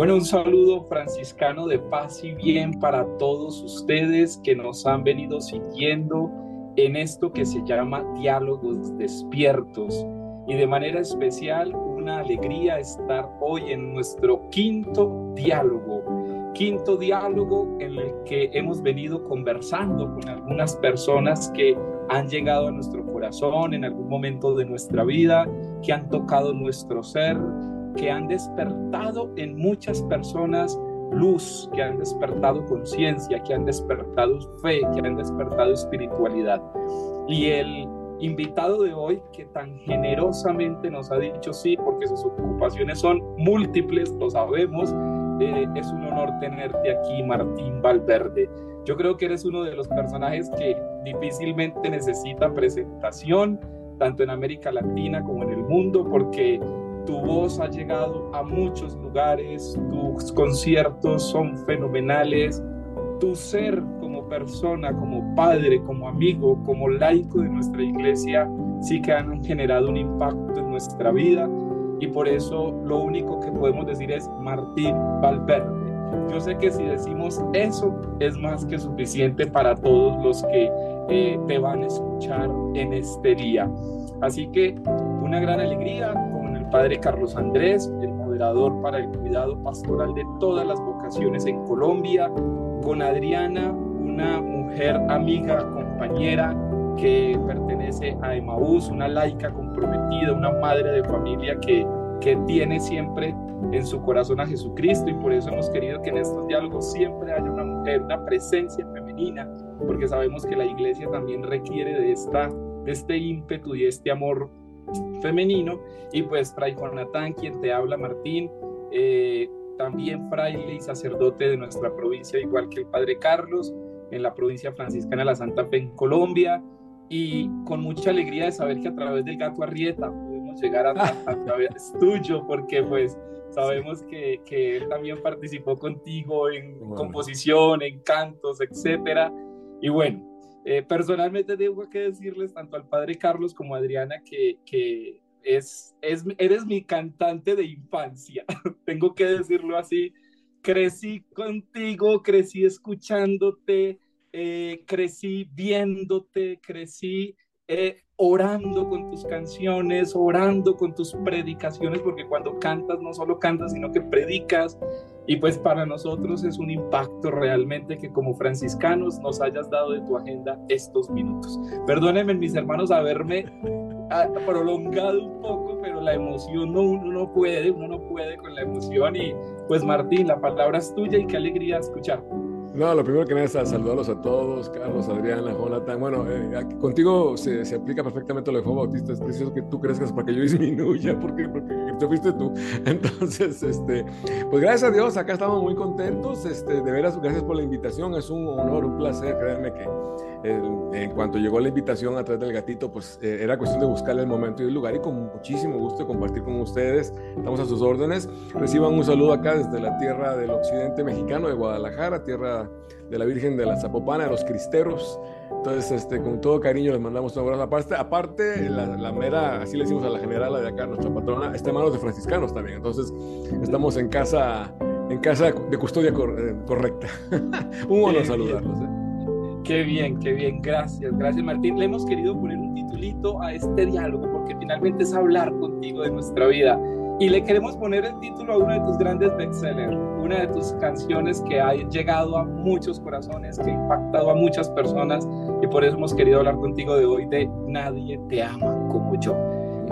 Bueno, un saludo franciscano de paz y bien para todos ustedes que nos han venido siguiendo en esto que se llama diálogos despiertos. Y de manera especial, una alegría estar hoy en nuestro quinto diálogo. Quinto diálogo en el que hemos venido conversando con algunas personas que han llegado a nuestro corazón en algún momento de nuestra vida, que han tocado nuestro ser, que han despertado en muchas personas luz, que han despertado conciencia, que han despertado fe, que han despertado espiritualidad. Y el invitado de hoy, que tan generosamente nos ha dicho sí, porque sus ocupaciones son múltiples, lo sabemos, eh, es un honor tenerte aquí, Martín Valverde. Yo creo que eres uno de los personajes que difícilmente necesita presentación, tanto en América Latina como en el mundo, porque tu voz ha llegado a muchos lugares, tus conciertos son fenomenales, tu ser como persona, como padre, como amigo, como laico de nuestra iglesia, sí que han generado un impacto en nuestra vida y por eso lo único que podemos decir es Martín Valverde. Yo sé que si decimos eso es más que suficiente para todos los que eh, te van a escuchar en este día. Así que una gran alegría, padre Carlos Andrés, el moderador para el cuidado pastoral de todas las vocaciones en Colombia, con Adriana, una mujer amiga, compañera que pertenece a Emaús, una laica comprometida, una madre de familia que, que tiene siempre en su corazón a Jesucristo y por eso hemos querido que en estos diálogos siempre haya una mujer, una presencia femenina, porque sabemos que la iglesia también requiere de, esta, de este ímpetu y este amor femenino. Y pues Fray Jonathan, quien te habla, Martín, eh, también fraile y sacerdote de nuestra provincia, igual que el Padre Carlos, en la provincia franciscana de la Santa Fe en Colombia. Y con mucha alegría de saber que a través del gato Arrieta pudimos llegar a, a, través tuyo, porque pues sabemos que, que, él también participó contigo en composición, en cantos, etcétera. Y bueno, eh, personalmente tengo que decirles tanto al padre Carlos como a Adriana que, que es, es, eres mi cantante de infancia, tengo que decirlo así. Crecí contigo, crecí escuchándote, eh, crecí viéndote, crecí eh, orando con tus canciones, orando con tus predicaciones, porque cuando cantas no solo cantas, sino que predicas. Y pues para nosotros es un impacto realmente que como franciscanos nos hayas dado de tu agenda estos minutos. Perdónenme mis hermanos haberme ah, prolongado un poco, pero la emoción no, uno no puede, uno no puede con la emoción. Y pues Martín, la palabra es tuya y qué alegría escucharte. No, lo primero que nada es saludarlos a todos, Carlos, Adriana, Jonathan. Bueno, eh, contigo se, se, aplica perfectamente lo de Juan Bautista. Es preciso que tú crezcas para que yo disminuya, porque, porque te fuiste tú. Entonces, este, pues gracias a Dios, acá estamos muy contentos. Este, de veras, gracias por la invitación. Es un honor, un placer, créanme que en cuanto llegó la invitación a través del gatito, pues eh, era cuestión de buscarle el momento y el lugar y con muchísimo gusto compartir con ustedes. Estamos a sus órdenes. Reciban un saludo acá desde la tierra del occidente mexicano de Guadalajara, tierra de la Virgen de la Zapopana, de los Cristeros. Entonces, este, con todo cariño les mandamos un abrazo. Aparte, aparte la, la, mera, así le decimos a la general de acá, nuestra patrona, está en manos de franciscanos también. Entonces, estamos en casa, en casa de custodia eh, correcta. un honor saludarlos. ¿eh? Qué bien, qué bien, gracias, gracias Martín. Le hemos querido poner un titulito a este diálogo porque finalmente es hablar contigo de nuestra vida. Y le queremos poner el título a uno de tus grandes bestsellers, una de tus canciones que ha llegado a muchos corazones, que ha impactado a muchas personas y por eso hemos querido hablar contigo de hoy de Nadie te ama como yo.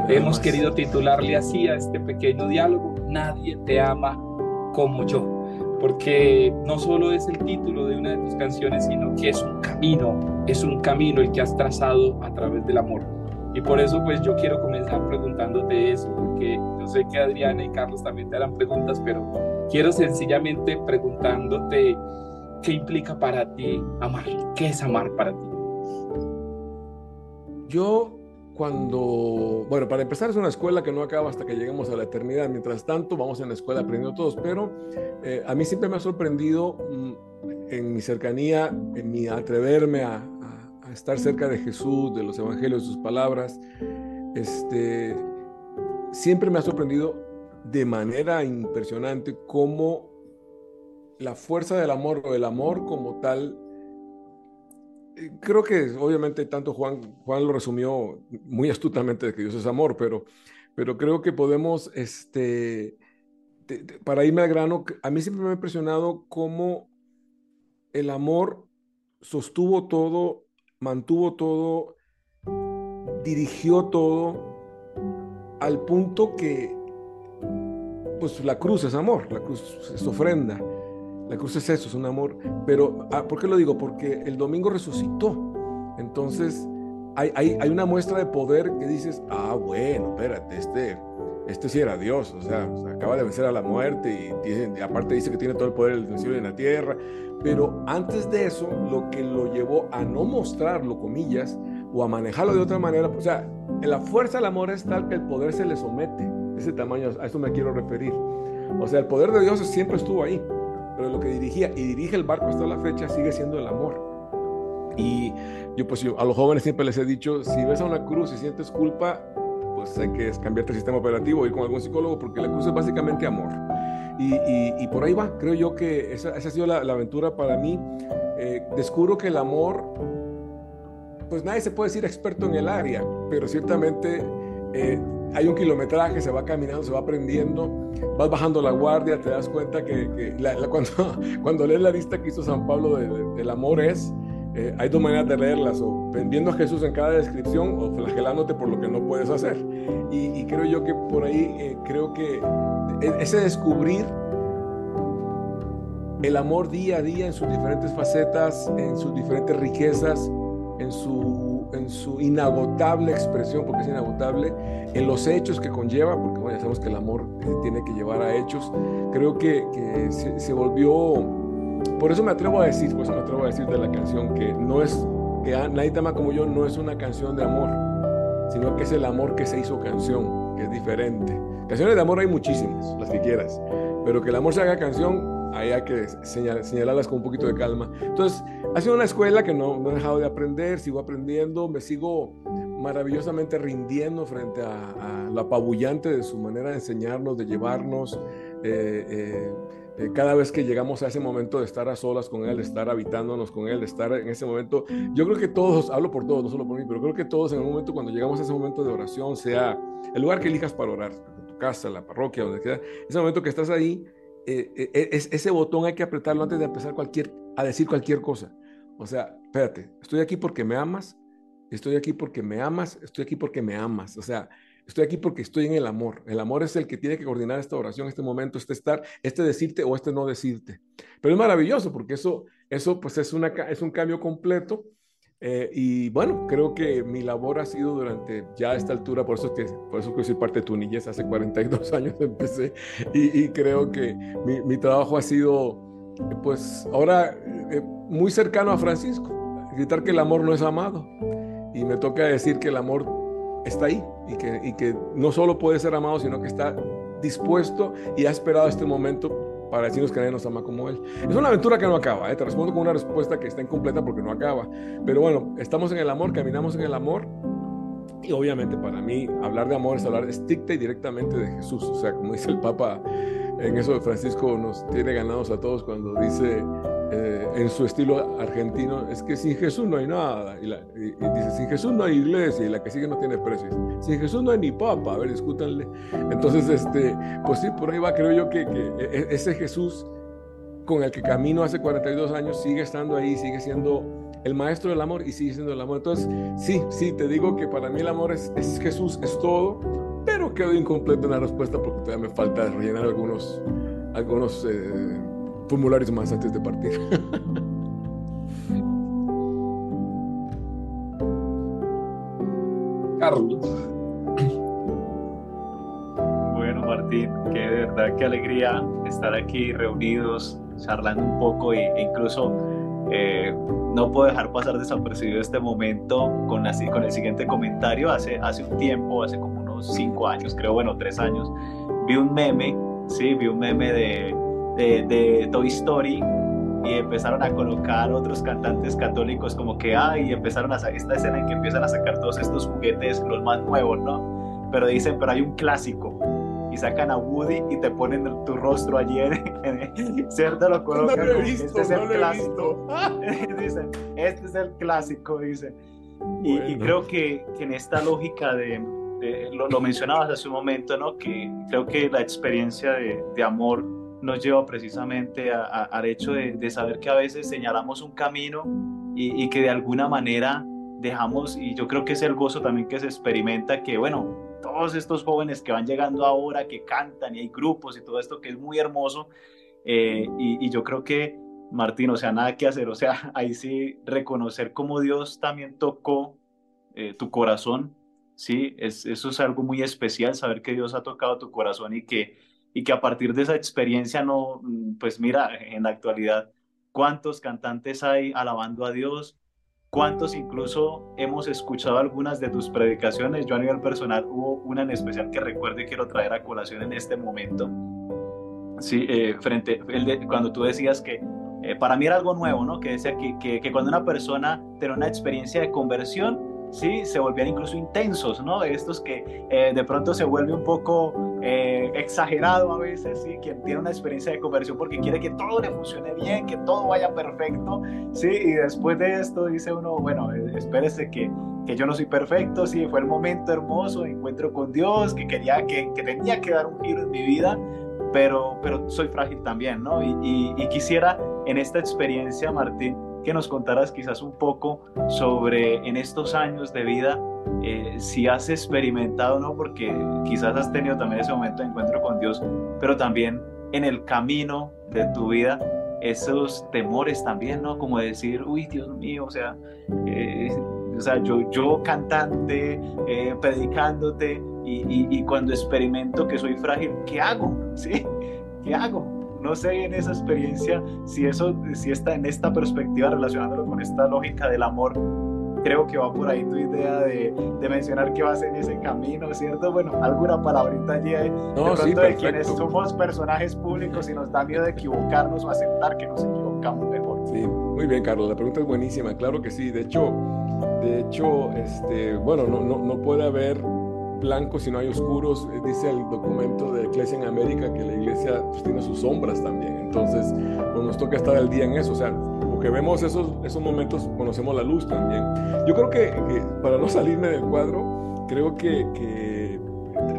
hemos querido titularle así a este pequeño diálogo, Nadie te ama como yo porque no solo es el título de una de tus canciones, sino que es un camino, es un camino el que has trazado a través del amor. Y por eso pues yo quiero comenzar preguntándote eso, porque yo sé que Adriana y Carlos también te harán preguntas, pero quiero sencillamente preguntándote qué implica para ti amar, qué es amar para ti. Yo cuando, bueno, para empezar es una escuela que no acaba hasta que lleguemos a la eternidad. Mientras tanto, vamos en la escuela aprendiendo todos, pero eh, a mí siempre me ha sorprendido mm, en mi cercanía, en mi atreverme a, estar cerca de Jesús, de los evangelios, de sus palabras. Este, siempre me ha sorprendido de manera impresionante cómo la fuerza del amor o el amor como tal, eh, creo que obviamente tanto Juan, Juan lo resumió muy astutamente de que Dios es amor, pero, pero creo que podemos, este, para irme al grano, a mí siempre me ha impresionado cómo el amor sostuvo todo, mantuvo todo, dirigió todo, al punto que, pues la cruz es amor, la cruz es ofrenda, la cruz es eso, es un amor. Pero, ah, ¿por qué lo digo? Porque el domingo resucitó. Entonces, hay, hay, una muestra de poder que dices, ah, bueno, espérate, este, este sí era Dios, o sea, acaba de vencer a la muerte y, aparte dice que tiene todo el poder del cielo y en la tierra. Pero antes de eso, lo que lo llevó a no mostrarlo, comillas, o a manejarlo de otra manera, o sea, la fuerza del amor es tal que el poder se le somete. Ese tamaño, a eso me quiero referir. O sea, el poder de Dios siempre estuvo ahí, pero lo que dirigía y dirige el barco hasta la fecha sigue siendo el amor. Y yo pues a los jóvenes siempre les he dicho, si ves a una cruz y sientes culpa, pues hay que cambiarte el sistema operativo, ir con algún psicólogo, porque la cruz es básicamente amor. Y, y, por ahí va, creo yo que esa, esa ha sido la, la aventura para mí. Eh, descubro que el amor pues nadie se puede decir experto en el área, pero ciertamente eh, hay un kilometraje, se va caminando, se va aprendiendo, vas bajando la guardia, te das cuenta que, cuando, cuando lees la lista que hizo San Pablo del amor es, eh, hay dos maneras de leerlas, o viendo a Jesús en cada descripción o flagelándote por lo que no puedes hacer. Y, creo yo que por ahí, eh, creo que e, ese descubrir el amor día a día en sus diferentes facetas, en sus diferentes riquezas, en su, en su inagotable expresión, porque es inagotable, en los hechos que conlleva, porque bueno, ya sabemos que el amor eh, tiene que llevar a hechos, creo que, que se, volvió, por eso me atrevo a decir, por eso me atrevo a decir de la canción, que no es, que Nadie te ama como yo no es una canción de amor, sino que es el amor que se hizo canción, que es diferente. Canciones de amor hay muchísimas, las que quieras, pero que el amor se haga canción, ahí hay que señalarlas con un poquito de calma. Entonces, ha sido una escuela que no, no he dejado de aprender, sigo aprendiendo, me sigo maravillosamente rindiendo frente a, lo apabullante de su manera de enseñarnos, de llevarnos. Eh, eh, eh, cada vez que llegamos a ese momento de estar a solas con Él, de estar habitándonos con Él, de estar en ese momento, yo creo que todos, hablo por todos, no solo por mí, pero creo que todos en un momento cuando llegamos a ese momento de oración, sea el lugar que elijas para orar, tu casa, la parroquia, donde queda, ese momento que estás ahí, eh, eh, ese botón hay que apretarlo antes de empezar cualquier, a decir cualquier cosa. O sea, espérate, estoy aquí porque me amas, estoy aquí porque me amas, estoy aquí porque me amas. O sea, estoy aquí porque estoy en el amor. El amor es el que tiene que coordinar esta oración, este momento, este estar, este decirte o este no decirte. Pero es maravilloso porque eso, eso pues es, una, es un cambio completo eh, y bueno, creo que mi labor ha sido durante ya esta altura, por eso, que, por eso que soy parte de tu niñez, hace 42 años empecé y, creo que mi, mi, trabajo ha sido, pues ahora eh, muy cercano a Francisco, gritar que el amor no es amado y me toca decir que el amor está ahí y que, y que no solo puede ser amado, sino que está dispuesto y ha esperado este momento para decirnos que nadie nos ama como Él. Es una aventura que no acaba, ¿eh? te respondo con una respuesta que está incompleta porque no acaba. Pero bueno, estamos en el amor, caminamos en el amor. Y obviamente para mí hablar de amor es hablar estricta y directamente de Jesús. O sea, como dice el Papa, en eso Francisco nos tiene ganados a todos cuando dice eh, en su estilo argentino, es que sin Jesús no hay nada. Y, dice, sin Jesús no hay iglesia y la que sigue no tiene precios. Sin Jesús no hay ni papa. A ver, discútanle. Entonces, este, pues sí, por ahí va, creo yo que, que e, e, ese Jesús con el que camino hace 42 años sigue estando ahí, sigue siendo el maestro del amor y sigue siendo el amor. Entonces, sí, sí, te digo que para mí el amor es, es Jesús, es todo, pero quedo incompleto en la respuesta porque todavía me falta rellenar algunos, algunos eh, formularios más antes de partir. Carlos. Bueno, Martín, que de verdad qué alegría estar aquí reunidos, charlando un poco e incluso eh, no puedo dejar pasar desapercibido este momento con, con el siguiente comentario. Hace, hace un tiempo, hace como unos cinco años, creo, bueno, tres años, vi un meme, sí, vi un meme de de, Toy Story y empezaron a colocar otros cantantes católicos como que, ay, y empezaron a esta escena en que empiezan a sacar todos estos juguetes, los más nuevos, ¿no? Pero dicen, pero hay un clásico y sacan a Woody y te ponen tu rostro allí, en, ¿cierto? Lo colocan. No este es el clásico. Dicen, este es el clásico, dice. Y, creo que, que, en esta lógica de, lo, lo, mencionabas hace un momento, ¿no? Que creo que la experiencia de, amor nos lleva precisamente al hecho de, saber que a veces señalamos un camino y, y, que de alguna manera dejamos, y yo creo que es el gozo también que se experimenta, que bueno, todos estos jóvenes que van llegando ahora, que cantan y hay grupos y todo esto que es muy hermoso, eh, y, yo creo que, Martín, o sea, nada que hacer, o sea, ahí sí reconocer cómo Dios también tocó eh, tu corazón, sí, es, eso es algo muy especial, saber que Dios ha tocado tu corazón y que, y que a partir de esa experiencia no, pues mira, en la actualidad, ¿cuántos cantantes hay alabando a Dios? ¿Cuántos incluso hemos escuchado algunas de tus predicaciones? Yo a nivel personal hubo una en especial que recuerdo y quiero traer a colación en este momento. Sí, eh, frente, el de, cuando tú decías que eh, para mí era algo nuevo, ¿no? Que decía que, que cuando una persona tiene una experiencia de conversión, ¿sí? Se volvían incluso intensos, ¿no? Estos que eh, de pronto se vuelve un poco eh, exagerado a veces, ¿sí? Quien tiene una experiencia de conversión porque quiere que todo le funcione bien, que todo vaya perfecto, ¿sí? Y después de esto dice uno, bueno, eh, espérese que, que yo no soy perfecto, sí, fue el momento hermoso, encuentro con Dios, que quería, que, que tenía que dar un giro en mi vida, pero, pero soy frágil también, ¿no? Y, y, y quisiera en esta experiencia, Martín, que nos contaras quizás un poco sobre en estos años de vida, eh, si has experimentado, ¿no? Porque quizás has tenido también ese momento de encuentro con Dios, pero también en el camino de tu vida, esos temores también, ¿no? Como decir, uy, Dios mío, o sea, eh, o sea yo, yo cantante, eh, predicándote, y, y, y cuando experimento que soy frágil, ¿qué hago? ¿Sí? ¿Qué hago? No sé en esa experiencia si eso, si está en esta perspectiva relacionándolo con esta lógica del amor, creo que va por ahí tu idea de, de mencionar que vas en ese camino, ¿cierto? Bueno, alguna palabrita allí de, no, de de quienes somos personajes públicos y nos da miedo de equivocarnos o aceptar que nos equivocamos mejor. Sí, muy bien, Carlos, la pregunta es buenísima, claro que sí, de hecho, de hecho, este, bueno, no, no, no puede haber blanco si no hay oscuros. Eh, dice el documento de Iglesia en América que la iglesia pues, tiene sus sombras también. Entonces, pues, nos toca estar al día en eso. O sea, porque vemos esos, esos momentos, conocemos la luz también. Yo creo que, para no salirme del cuadro, creo que, que,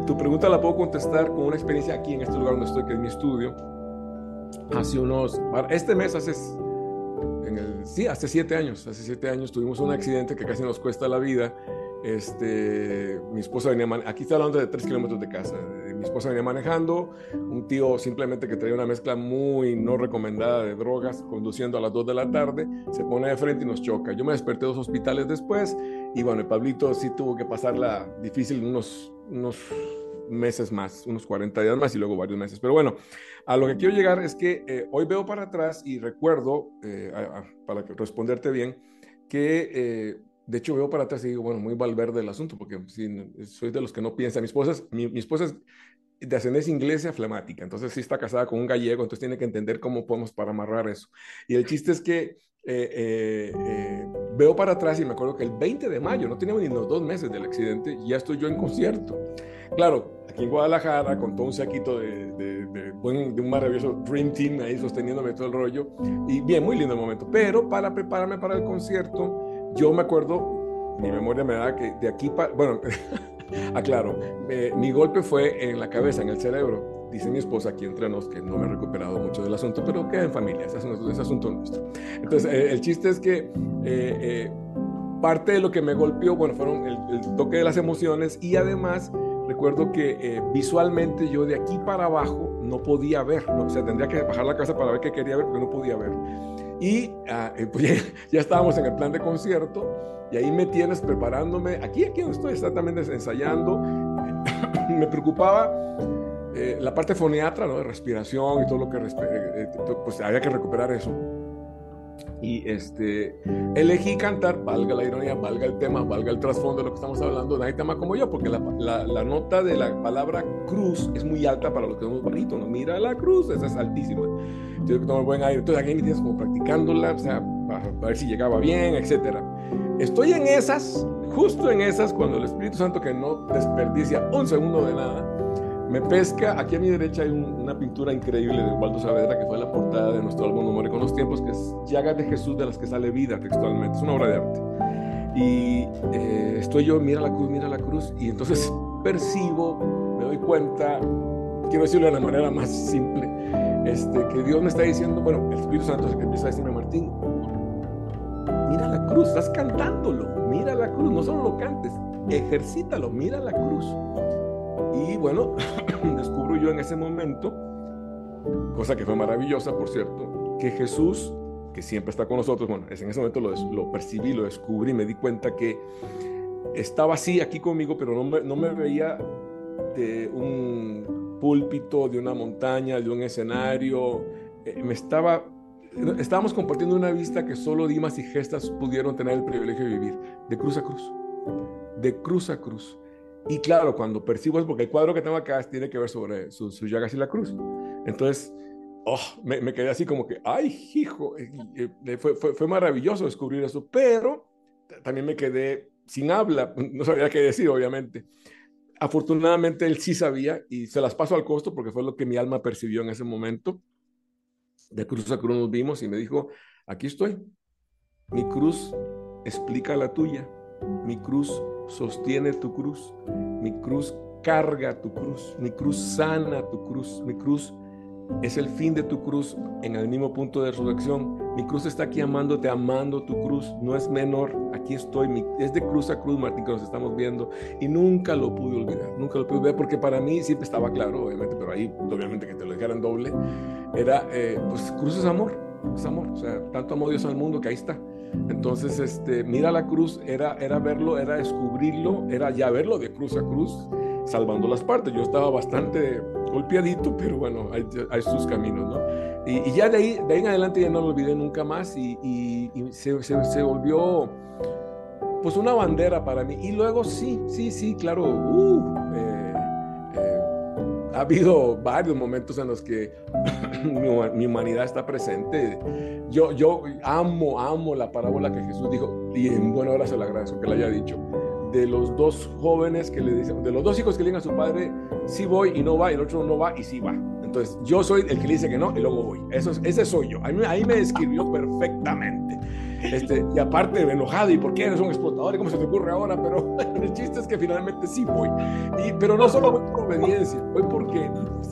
tu pregunta la puedo contestar con una experiencia aquí en este lugar donde estoy, que es mi estudio. Hace unos, este mes hace en el, sí, hace siete años, hace siete años tuvimos un accidente que casi nos cuesta la vida este, mi esposa venía, aquí está hablando de tres kilómetros de casa. Eh, mi esposa venía manejando, un tío simplemente que traía una mezcla muy no recomendada de drogas, conduciendo a las 2 de la tarde, se pone de frente y nos choca. Yo me desperté dos hospitales después y bueno, el Pablito sí tuvo que pasarla difícil unos, unos meses más, unos 40 días más y luego varios meses. Pero bueno, a lo que quiero llegar es que eh, hoy veo para atrás y recuerdo, eh, para responderte bien, que de hecho, veo para atrás y digo, bueno, muy valverde el asunto, porque soy de los que no piensa. Mi esposa, es, mi, esposa es de ascendencia inglesa flemática, entonces sí está casada con un gallego, entonces tiene que entender cómo podemos para amarrar eso. Y el chiste es que eh, eh, eh, veo para atrás y me acuerdo que el 20 de mayo, no teníamos ni los dos meses del accidente, ya estoy yo en concierto. Claro, aquí en Guadalajara, con todo un saquito de, de, de, de, un maravilloso Dream Team ahí sosteniéndome todo el rollo. Y bien, muy lindo el momento. Pero para prepararme para el concierto, yo me acuerdo, mi memoria me da que de aquí para, bueno, aclaro, mi golpe fue en la cabeza, en el cerebro. Dice mi esposa aquí entre nos que no me he recuperado mucho del asunto, pero queda en familia, es, asunto nuestro. Entonces, eh, el chiste es que eh, eh, parte de lo que me golpeó, bueno, fueron el, toque de las emociones y además recuerdo que visualmente yo de aquí para abajo no podía ver, ¿no? o sea, tendría que bajar la casa para ver qué quería ver porque no podía ver. Y ah, eh, pues ya, estábamos en el plan de concierto y ahí me tienes preparándome, aquí, aquí donde estoy exactamente ensayando. me preocupaba eh, la parte foniatra, ¿no? De respiración y todo lo que, eh, pues había que recuperar eso. Y este, elegí cantar, valga la ironía, valga el tema, valga el trasfondo de lo que estamos hablando, nadie tema como yo, porque la, la, nota de la palabra cruz es muy alta para los que somos barítonos. Mira la cruz, esa es altísima. Entonces, tomo buen aire. Entonces, aquí tienes como practicándola, o sea, para, ver si llegaba bien, etcétera. Estoy en esas, justo en esas, cuando el Espíritu Santo, que no desperdicia un segundo de nada, me pesca, aquí a mi derecha hay una pintura increíble de Waldo Saavedra, que fue la portada de nuestro álbum Humor con los tiempos, que es Llagas de Jesús de las que sale vida textualmente, es una obra de arte. Y eh, estoy yo, mira la cruz, mira la cruz, y entonces percibo, me doy cuenta, quiero decirlo de la manera más simple, este, que Dios me está diciendo, bueno, el Espíritu Santo es el que empieza a decirme, Martín, mira la cruz, estás cantándolo, mira la cruz, no solo lo cantes, ejercítalo, mira la cruz. Y bueno, descubro yo en ese momento, cosa que fue maravillosa, por cierto, que Jesús, que siempre está con nosotros, bueno, en ese momento lo, lo percibí, lo descubrí, me di cuenta que estaba así aquí conmigo, pero no me, no me veía de un púlpito, de una montaña, de un escenario, eh, me estaba estábamos compartiendo una vista que solo Dimas y Gestas pudieron tener el privilegio de vivir, de cruz a cruz, de cruz a cruz. Y claro, cuando percibo es porque el cuadro que tengo acá tiene que ver sobre sus su llagas y la cruz. Entonces, oh, me, me, quedé así como que, ay, hijo, fue, fue, fue, maravilloso descubrir eso, pero también me quedé sin habla, no sabía qué decir, obviamente. Afortunadamente él sí sabía y se las paso al costo porque fue lo que mi alma percibió en ese momento. De cruz a cruz nos vimos y me dijo, aquí estoy. Mi cruz explica la tuya. Mi cruz sostiene tu cruz. Mi cruz carga tu cruz. Mi cruz sana tu cruz. Mi cruz es el fin de tu cruz en el mismo punto de resurrección. Mi cruz está aquí amándote, amando tu cruz. No es menor. Aquí estoy. es de cruz a cruz, Martín, que nos estamos viendo. Y nunca lo pude olvidar. Nunca lo pude olvidar porque para mí siempre estaba claro, obviamente, pero ahí, obviamente, que te lo dijeran doble. Era, eh, pues, cruz es amor. Es amor. O sea, tanto amó Dios al mundo que ahí está. Entonces, este, mira la cruz, era, era verlo, era descubrirlo, era ya verlo de cruz a cruz, salvando las partes. Yo estaba bastante golpeadito, pero bueno, hay, sus caminos, ¿no? Y, ya de ahí, de ahí en adelante ya no lo olvidé nunca más y, se, se, volvió pues una bandera para mí. Y luego sí, sí, sí, claro, uh, eh, eh, ha habido varios momentos en los que mi, humanidad está presente. Yo, yo amo, amo la parábola que Jesús dijo y en buena hora se lo agradezco que la haya dicho de los dos jóvenes que le dicen, de los dos hijos que le dicen a su padre, sí voy y no va, y el otro no va y sí va. Entonces, yo soy el que le dice que no y luego voy. Eso es, ese soy yo. Ahí, ahí me describió perfectamente. Este, y aparte enojado, ¿y por qué eres un explotador? ¿Y cómo se te ocurre ahora? Pero el chiste es que finalmente sí voy. Y, pero no solo voy por obediencia, voy porque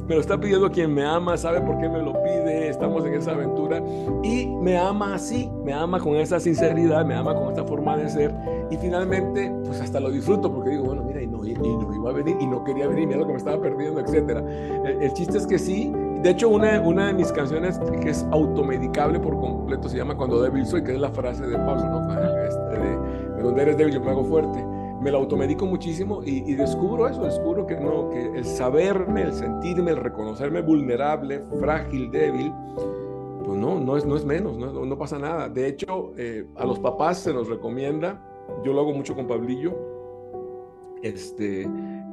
me lo está pidiendo quien me ama, sabe por qué me lo pide, estamos en esa aventura y me ama así, me ama con esa sinceridad, me ama con esta forma de ser y finalmente pues hasta lo disfruto porque digo, bueno, y no, y, iba a venir y no quería venir, mira lo que me estaba perdiendo, etcétera. El, el chiste es que sí, de hecho, una, una de mis canciones que es automedicable por completo se llama Cuando débil soy, que es la frase de Pablo, ¿no? Este, de, donde eres débil yo me hago fuerte. Me la automedico muchísimo y, descubro eso, descubro que no, que el saberme, el sentirme, el reconocerme vulnerable, frágil, débil, pues no, no es, no es menos, no, no pasa nada. De hecho, eh, a los papás se nos recomienda, yo lo hago mucho con Pablillo, este,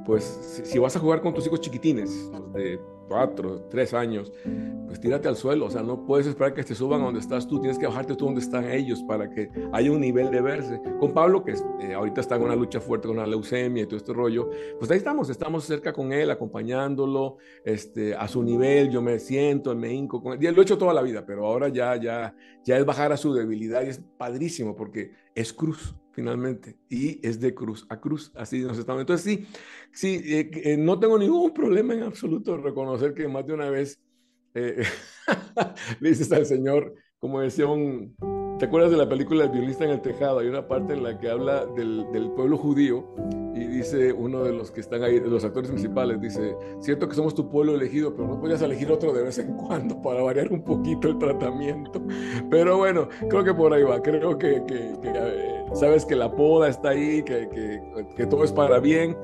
pues si, vas a jugar con tus hijos chiquitines, de cuatro, tres años, pues tírate al suelo, o sea, no puedes esperar que te suban a donde estás tú, tienes que bajarte tú donde están ellos para que haya un nivel de verse. Con Pablo, que eh, ahorita está en una lucha fuerte con la leucemia y todo este rollo, pues ahí estamos, estamos cerca con él, acompañándolo, este, a su nivel, yo me siento, me hinco con él, y lo he hecho toda la vida, pero ahora ya, ya, ya es bajar a su debilidad y es padrísimo porque es cruz finalmente, y es de cruz a cruz, así nos estamos. Entonces sí, sí, eh, eh, no tengo ningún problema en absoluto reconocer que más de una vez eh, le dices al Señor, como decía un, ¿te acuerdas de la película El violista en el tejado? Hay una parte en la que habla del, del pueblo judío y dice uno de los que están ahí, de los actores principales, dice, cierto que somos tu pueblo elegido, pero no podías elegir otro de vez en cuando para variar un poquito el tratamiento. Pero bueno, creo que por ahí va, creo que, que, que sabes que la poda está ahí, que, que, todo es para bien.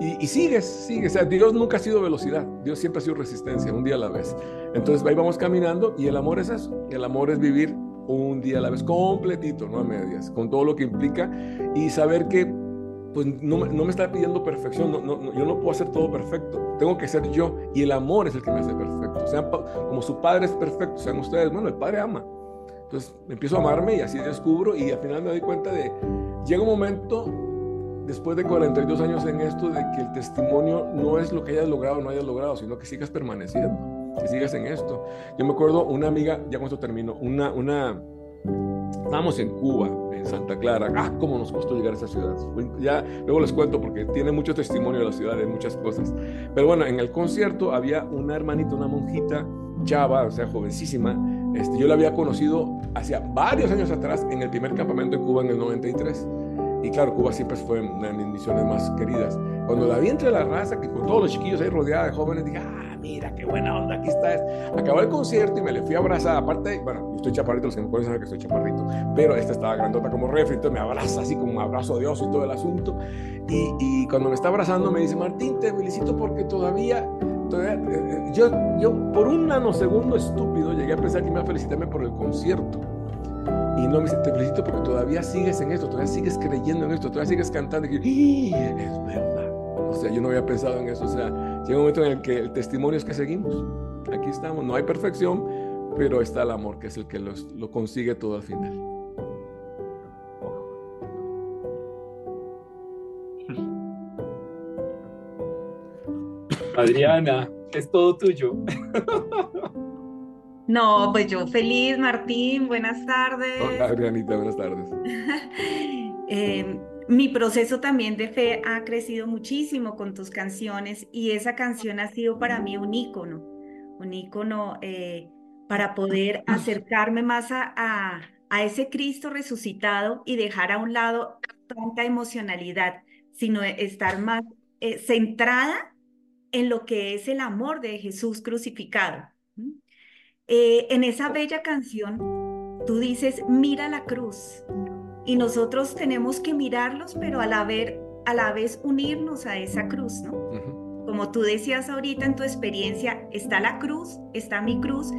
Y, y, sigues, sigues. O sea, Dios nunca ha sido velocidad, Dios siempre ha sido resistencia, un día a la vez. Entonces ahí vamos caminando y el amor es eso. El amor es vivir un día a la vez, completito, no a medias, con todo lo que implica. Y saber que pues no, no me está pidiendo perfección, no, no, yo no puedo hacer todo perfecto, tengo que ser yo y el amor es el que me hace perfecto. O sea, como su padre es perfecto, sean ustedes, bueno, el padre ama, entonces empiezo a amarme y así descubro y al final me doy cuenta de, llega un momento después de 42 años en esto, de que el testimonio no es lo que hayas logrado o no hayas logrado, sino que sigas permaneciendo, que sigas en esto. Yo me acuerdo una amiga, ya con esto termino, una, una, estábamos en Cuba, en Santa Clara, ah, cómo nos costó llegar a esa ciudad. Ya luego les cuento porque tiene mucho testimonio de la ciudad, de muchas cosas. Pero bueno, en el concierto había una hermanita, una monjita, chava, o sea, jovencísima. Este, yo la había conocido hacia varios años atrás en el primer campamento en Cuba en el 93. Y claro, Cuba siempre fue una de mis misiones más queridas. Cuando la vi entre la raza, que con todos los chiquillos ahí rodeada de jóvenes, dije, ah, mira, qué buena onda, aquí está. Acabó el concierto y me le fui a abrazar. Aparte, bueno, yo estoy chaparrito, los que me conocen saben que estoy chaparrito, pero esta estaba grandota como refri, entonces me abraza así como un abrazo de oso y todo el asunto. Y, y cuando me está abrazando me dice, Martín, te felicito porque todavía eh, eh, yo, yo por un nanosegundo estúpido llegué a pensar que me iba a felicitarme por el concierto. Y no me dice, te felicito porque todavía sigues en esto, todavía sigues creyendo en esto, todavía sigues cantando. Y es verdad. O sea, yo no había pensado en eso. O sea, llega un momento en el que el testimonio es que seguimos. Aquí estamos. No hay perfección, pero está el amor, que es el que lo consigue todo al final. Adriana, es todo tuyo. No, pues yo feliz, Martín, buenas tardes. Hola, Adrianita, buenas tardes. Em, mi proceso también de fe ha crecido muchísimo con tus canciones y esa canción ha sido para mí un ícono, un ícono eh, para poder acercarme más a, a, ese Cristo resucitado y dejar a un lado tanta emocionalidad, sino estar más eh, centrada en lo que es el amor de Jesús crucificado. Eh, en esa bella canción, tú dices, mira la cruz. Y nosotros tenemos que mirarlos, pero a la, vez, a la vez unirnos a esa cruz, ¿no? Como tú decías ahorita en tu experiencia, está la cruz, está mi cruz,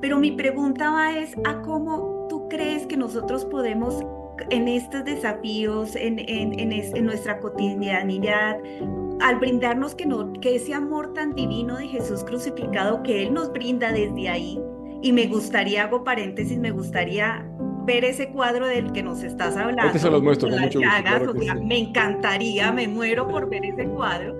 pero mi pregunta va es a cómo tú crees que nosotros podemos en estos desafíos, en, en, en, en nuestra cotidianidad, al brindarnos que, no, que ese amor tan divino de Jesús crucificado que Él nos brinda desde ahí. Y me gustaría, hago paréntesis, me gustaría ver ese cuadro del que nos estás hablando. se los muestro con mucho Me encantaría, me muero por ver ese cuadro.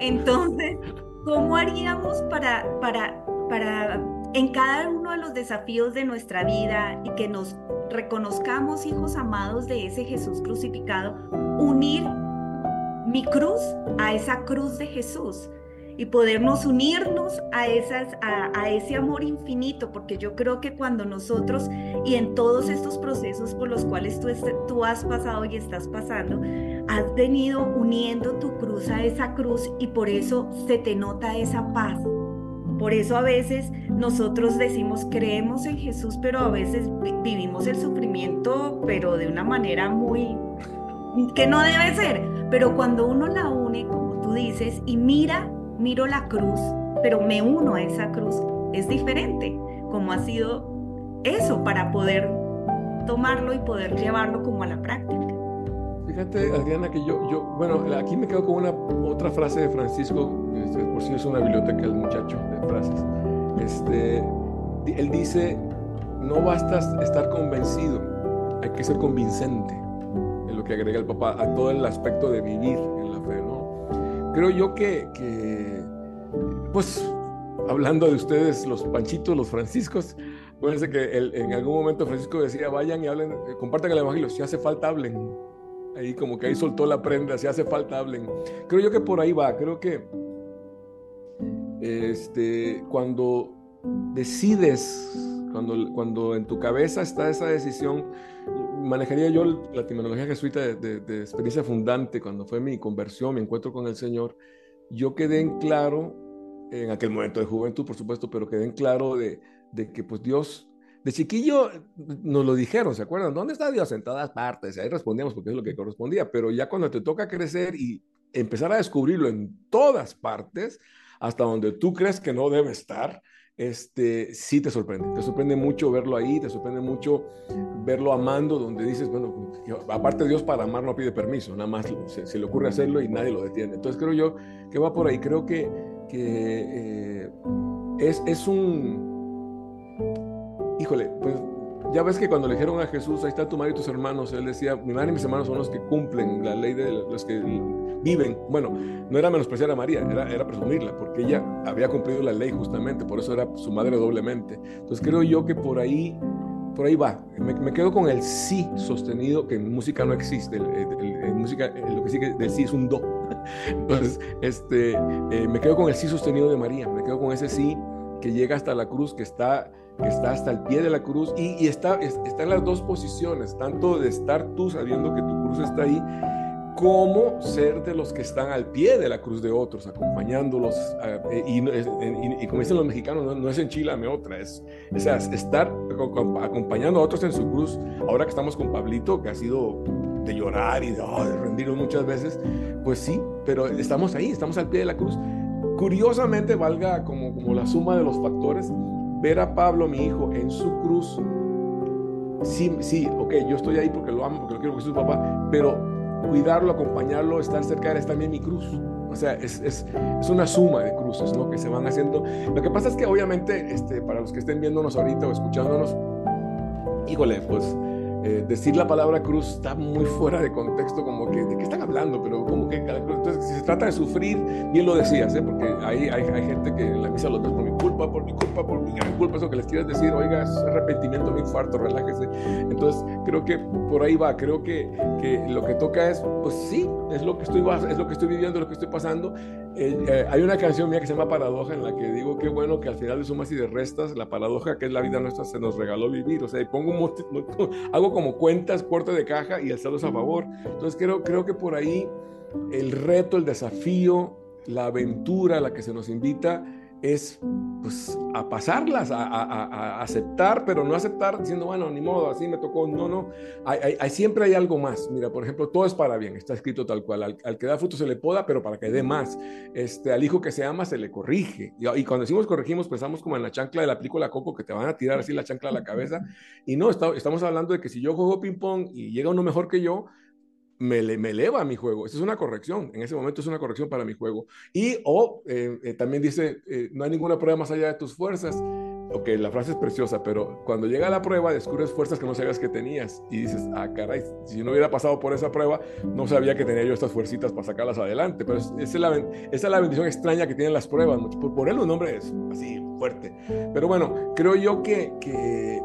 Entonces, ¿cómo haríamos para, para, para en cada uno de los desafíos de nuestra vida y que nos reconozcamos hijos amados de ese Jesús crucificado, unir mi cruz a esa cruz de Jesús y podernos unirnos a, esas, a, ese amor infinito, porque yo creo que cuando nosotros y en todos estos procesos por los cuales tú, tú has pasado y estás pasando, has venido uniendo tu cruz a esa cruz y por eso se te nota esa paz. Por eso a veces nosotros decimos creemos en Jesús, pero a veces vivimos el sufrimiento, pero de una manera muy que no debe ser pero cuando uno la une, como tú dices, y mira, miro la cruz, pero me uno a esa cruz, es diferente, como ha sido eso para poder tomarlo y poder llevarlo como a la práctica. Fíjate, Adriana, que yo, yo, bueno, aquí me quedo con una otra frase de Francisco, este, por si es una biblioteca el muchacho de frases. Este, él dice, no basta estar convencido, hay que ser convincente que agrega el papá a todo el aspecto de vivir en la fe. Creo yo que, pues, hablando de ustedes, los panchitos, los franciscos, acuérdense que en algún momento Francisco decía, vayan y hablen, eh, compartan el evangelio, si hace falta hablen. Ahí como que ahí soltó la prenda, si hace falta hablen. Creo yo que por ahí va, creo que este, cuando decides, cuando, cuando en tu cabeza está esa decisión, manejaría yo la terminología jesuita de, experiencia fundante, cuando fue mi conversión, mi encuentro con el Señor, yo quedé en claro, en aquel momento de juventud, por supuesto, pero quedé en claro de, que pues Dios, de chiquillo nos lo dijeron, ¿se acuerdan? ¿Dónde está Dios? En todas partes. Ahí respondíamos porque es lo que correspondía, pero ya cuando te toca crecer y empezar a descubrirlo en todas partes, hasta donde tú crees que no debe estar, este, sí te sorprende. Te sorprende mucho verlo ahí, te sorprende mucho verlo amando, donde dices, bueno, aparte Dios para amar no pide permiso, nada más se, le ocurre hacerlo y nadie lo detiene. Entonces creo yo que va por ahí, creo que, que eh, es, es un, híjole, pues ya ves que cuando le dijeron a Jesús, ahí está tu madre y tus hermanos, él decía, mi madre y mis hermanos son los que cumplen la ley de los que viven. Bueno, no era menospreciar a María, era, era presumirla, porque ella había cumplido la ley justamente, por eso era su madre doblemente. Entonces creo yo que por ahí, por ahí va. Me, quedo con el sí sostenido, que en música no existe. en música lo que sigue del sí es un do. Entonces, este, eh, me quedo con el sí sostenido de María, me quedo con ese sí que llega hasta la cruz, que está, que está hasta el pie de la cruz y, está, está en las dos posiciones, tanto de estar tú sabiendo que tu cruz está ahí, como ser de los que están al pie de la cruz de otros, acompañándolos. Eh, y, como dicen los mexicanos, no, es enchilame otra, es, es, estar acompañando a otros en su cruz. Ahora que estamos con Pablito, que ha sido de llorar y de, oh, de rendirnos muchas veces, pues sí, pero estamos ahí, estamos al pie de la cruz. Curiosamente, valga como, como la suma de los factores, ver a Pablo, mi hijo, en su cruz, sí, sí, ok, yo estoy ahí porque lo amo, porque lo quiero que sea su papá, pero cuidarlo, acompañarlo, estar cerca de él es también mi cruz. O sea, es, es, es, una suma de cruces, ¿no? Que se van haciendo. Lo que pasa es que obviamente, este, para los que estén viéndonos ahorita o escuchándonos, híjole, pues eh, decir la palabra cruz está muy fuera de contexto, como que de qué están hablando, pero como que entonces si se trata de sufrir, bien lo decías, ¿eh? porque hay, hay, hay, gente que en la misa lo ves por mi culpa, por mi culpa, por mi gran culpa, eso que les quieres decir, oiga, es arrepentimiento, un infarto, relájese. Entonces creo que por ahí va, creo que, que lo que toca es, pues sí, es lo que estoy, es lo que estoy viviendo, lo que estoy pasando. Eh, eh, hay una canción mía que se llama Paradoja en la que digo qué bueno que al final de sumas y de restas, la paradoja que es la vida nuestra se nos regaló vivir, o sea, pongo un, hago como cuentas, corte de caja y el a favor. Entonces creo, creo que por ahí el reto, el desafío, la aventura a la que se nos invita es pues a pasarlas, a, aceptar, pero no aceptar diciendo, bueno, ni modo, así me tocó, no, no, hay, siempre hay algo más. Mira, por ejemplo, todo es para bien, está escrito tal cual, al, que da fruto se le poda, pero para que dé más. Este, al hijo que se ama se le corrige. Y, cuando decimos corregimos, pensamos como en la chancla de la película Coco, que te van a tirar así la chancla a la cabeza. Y no, estamos hablando de que si yo juego ping-pong y llega uno mejor que yo, me, me, eleva a mi juego. Esa es una corrección. En ese momento es una corrección para mi juego. Y o eh, eh, también dice, eh, no hay ninguna prueba más allá de tus fuerzas. Ok, la frase es preciosa, pero cuando llega la prueba descubres fuerzas que no sabías que tenías y dices, ah, caray, si no hubiera pasado por esa prueba, no sabía que tenía yo estas fuercitas para sacarlas adelante. Pero esa es la, esa es la bendición extraña que tienen las pruebas. Por, él un nombre es así, fuerte. Pero bueno, creo yo que, que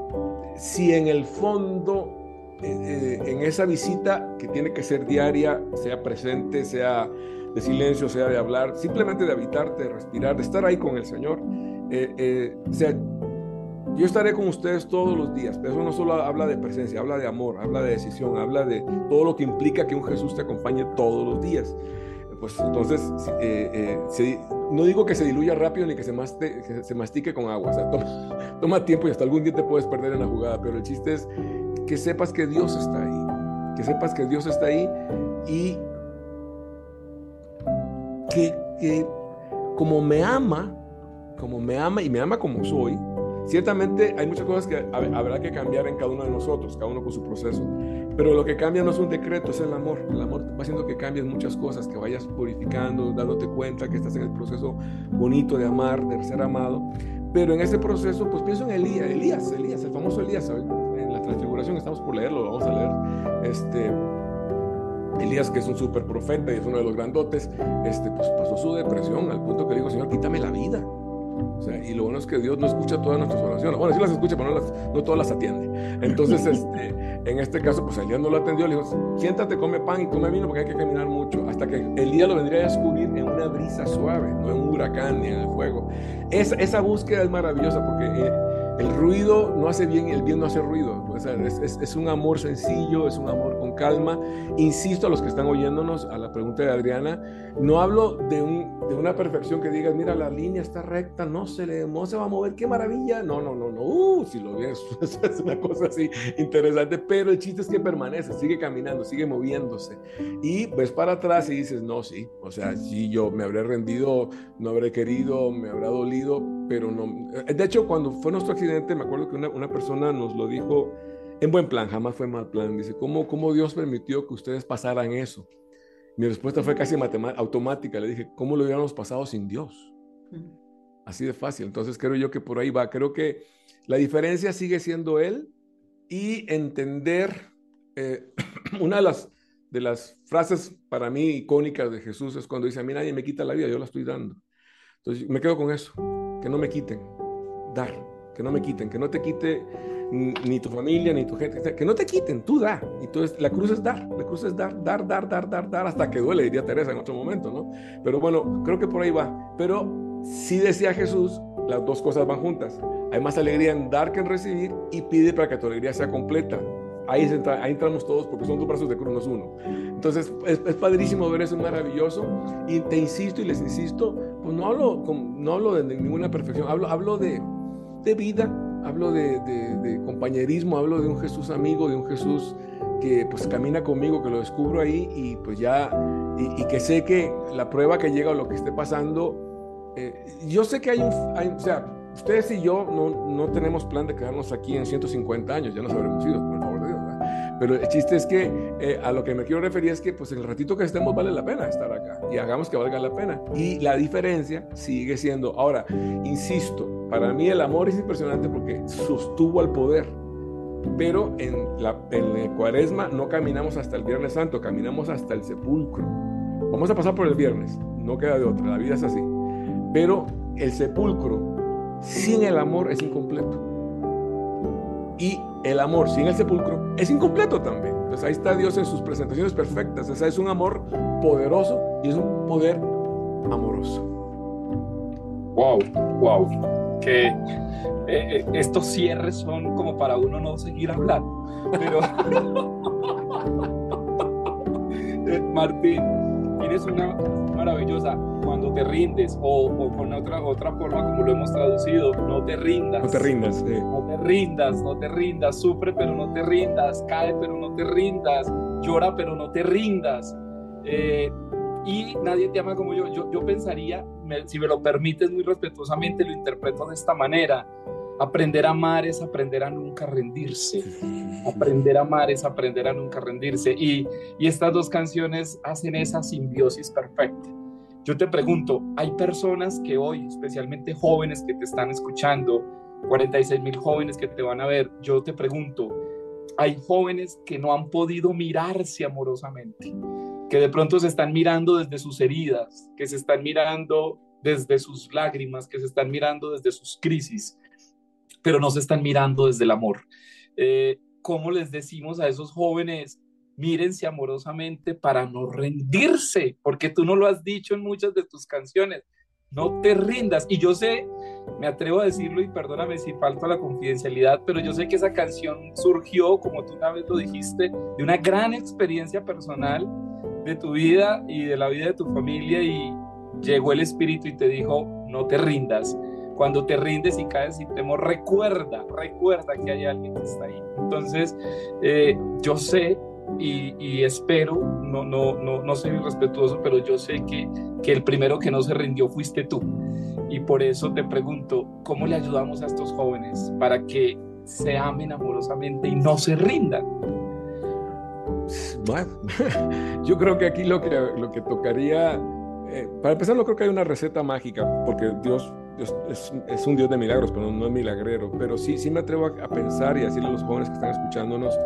si en el fondo eh, en esa visita que tiene que ser diaria, sea presente, sea de silencio, sea de hablar, simplemente de habitarte, de respirar, de estar ahí con el Señor. Eh, eh, sea, yo estaré con ustedes todos los días, pero eso no solo habla de presencia, habla de amor, habla de decisión, habla de todo lo que implica que un Jesús te acompañe todos los días. Pues entonces, no digo que se diluya rápido ni que se, se mastique con agua, o sea, toma, toma tiempo y hasta algún día te puedes perder en la jugada, pero el chiste es que sepas que Dios está ahí, que sepas que Dios está ahí y que, como me ama, como me ama y me ama como soy, ciertamente hay muchas cosas que habrá que cambiar en cada uno de nosotros, cada uno con su proceso. Pero lo que cambia no es un decreto, es el amor. El amor va haciendo que cambies muchas cosas, que vayas purificando, dándote cuenta que estás en el proceso bonito de amar, de ser amado. Pero en ese proceso, pues pienso en Elías, Elías, Elías, el famoso Elías transfiguración, estamos por leerlo, vamos a leer. Este, Elías, que es un super profeta y es uno de los grandotes, este, pues pasó su depresión al punto que dijo, Señor, quítame la vida. O sea, y lo bueno es que Dios no escucha todas nuestras oraciones. Bueno, sí las escucha, pero no, las, no todas las atiende. Entonces, este, en este caso, pues Elías no lo atendió. Le dijo, siéntate, come pan y come vino porque hay que caminar mucho. Hasta que Elías lo vendría a descubrir en una brisa suave, no en un huracán ni en el fuego. Esa, esa búsqueda es maravillosa porque... Eh, el ruido no hace bien el bien no hace ruido. es, un amor sencillo, es un amor calma. Insisto a los que están oyéndonos a la pregunta de Adriana, no hablo de, una perfección que digas, mira, la línea está recta, no se, le, no se va a mover, qué maravilla. No, no, no, no, uh, si lo ves, es una cosa así interesante, pero el chiste es que permanece, sigue caminando, sigue moviéndose. Y ves para atrás y dices, no, sí, o sea, sí, yo me habré rendido, no habré querido, me habrá dolido, pero no. De hecho, cuando fue nuestro accidente, me acuerdo que una, persona nos lo dijo en buen plan, jamás fue mal plan. Dice, ¿cómo, cómo Dios permitió que ustedes pasaran eso? Mi respuesta fue casi automática. Le dije, ¿cómo lo hubiéramos pasado sin Dios? Así de fácil. Entonces creo yo que por ahí va. Creo que la diferencia sigue siendo Él y entender eh, una de las, de las frases para mí icónicas de Jesús es cuando dice, a mí nadie me quita la vida, yo la estoy dando. Entonces me quedo con eso, que no me quiten, dar, que no me quiten, que no te quite ni tu familia, ni tu gente, que no te quiten, tú da. Entonces la cruz es dar, la cruz es dar, dar, dar, dar, dar, dar, hasta que duele, diría Teresa en otro momento, ¿no? Pero bueno, creo que por ahí va. Pero si decía Jesús, las dos cosas van juntas. Hay más alegría en dar que en recibir y pide para que tu alegría sea completa. Ahí, ahí entramos todos porque son dos brazos de cruz, no es uno. Entonces es, padrísimo ver eso, es maravilloso. Y te insisto y les insisto, pues no hablo, no hablo de ninguna perfección, hablo, hablo de, de vida, hablo de, de, compañerismo, hablo de un Jesús amigo, de un Jesús que pues camina conmigo, que lo descubro ahí y pues ya, y, que sé que la prueba que llega o lo que esté pasando, eh, yo sé que hay un, o sea, ustedes y yo no, no tenemos plan de quedarnos aquí en 150 años, ya nos habremos ido, por favor de Dios. Pero el chiste es que eh, a lo que me quiero referir es que pues el ratito que estemos vale la pena estar acá y hagamos que valga la pena. Y la diferencia sigue siendo, ahora, insisto, para mí el amor es impresionante porque sostuvo al poder. Pero en, la, en el cuaresma no caminamos hasta el Viernes Santo, caminamos hasta el sepulcro. Vamos a pasar por el viernes, no queda de otra, la vida es así. Pero el sepulcro sin el amor es incompleto. Y el amor sin el sepulcro es incompleto también. Entonces ahí está Dios en sus presentaciones perfectas. Ese es un amor poderoso y es un poder amoroso. Wow, wow. Que eh, eh, estos cierres son como para uno no seguir hablando. Pero eh, Martín, tienes una maravillosa cuando te rindes o, con otra, otra forma como lo hemos traducido, no te rindas. No te rindas. No te rindas, no te rindas, sufre pero no te rindas, cae pero no te rindas, llora pero no te rindas. Eh, y nadie te ama como yo. Yo, yo pensaría, si me lo permites muy respetuosamente, lo interpreto de esta manera. Aprender a amar es aprender a nunca rendirse. Aprender a amar es aprender a nunca rendirse. Y, y estas dos canciones hacen esa simbiosis perfecta. Yo te pregunto, hay personas que hoy, especialmente jóvenes que te están escuchando, 46 mil jóvenes que te van a ver, yo te pregunto, hay jóvenes que no han podido mirarse amorosamente, que de pronto se están mirando desde sus heridas, que se están mirando desde sus lágrimas, que se están mirando desde sus crisis, pero no se están mirando desde el amor. Eh, ¿Cómo les decimos a esos jóvenes, mírense amorosamente para no rendirse, porque tú no lo has dicho en muchas de tus canciones. No te rindas. Y yo sé, me atrevo a decirlo y perdóname si falta la confidencialidad, pero yo sé que esa canción surgió, como tú una vez lo dijiste, de una gran experiencia personal de tu vida y de la vida de tu familia y llegó el Espíritu y te dijo, no te rindas. Cuando te rindes y caes y temor, recuerda, recuerda que hay alguien que está ahí. Entonces, eh, yo sé y, espero, no, no, no, no soy respetuoso, pero yo sé que, que el primero que no se rindió fuiste tú. Y por eso te pregunto, ¿cómo le ayudamos a estos jóvenes para que se amen amorosamente y no se rindan? Bueno, yo creo que aquí lo que, lo que tocaría, eh, para empezar no creo que hay una receta mágica, porque Dios, es, es, un Dios de milagros, pero no, es milagrero, pero sí, sí me atrevo a, a pensar y a decirle a los jóvenes que están escuchándonos,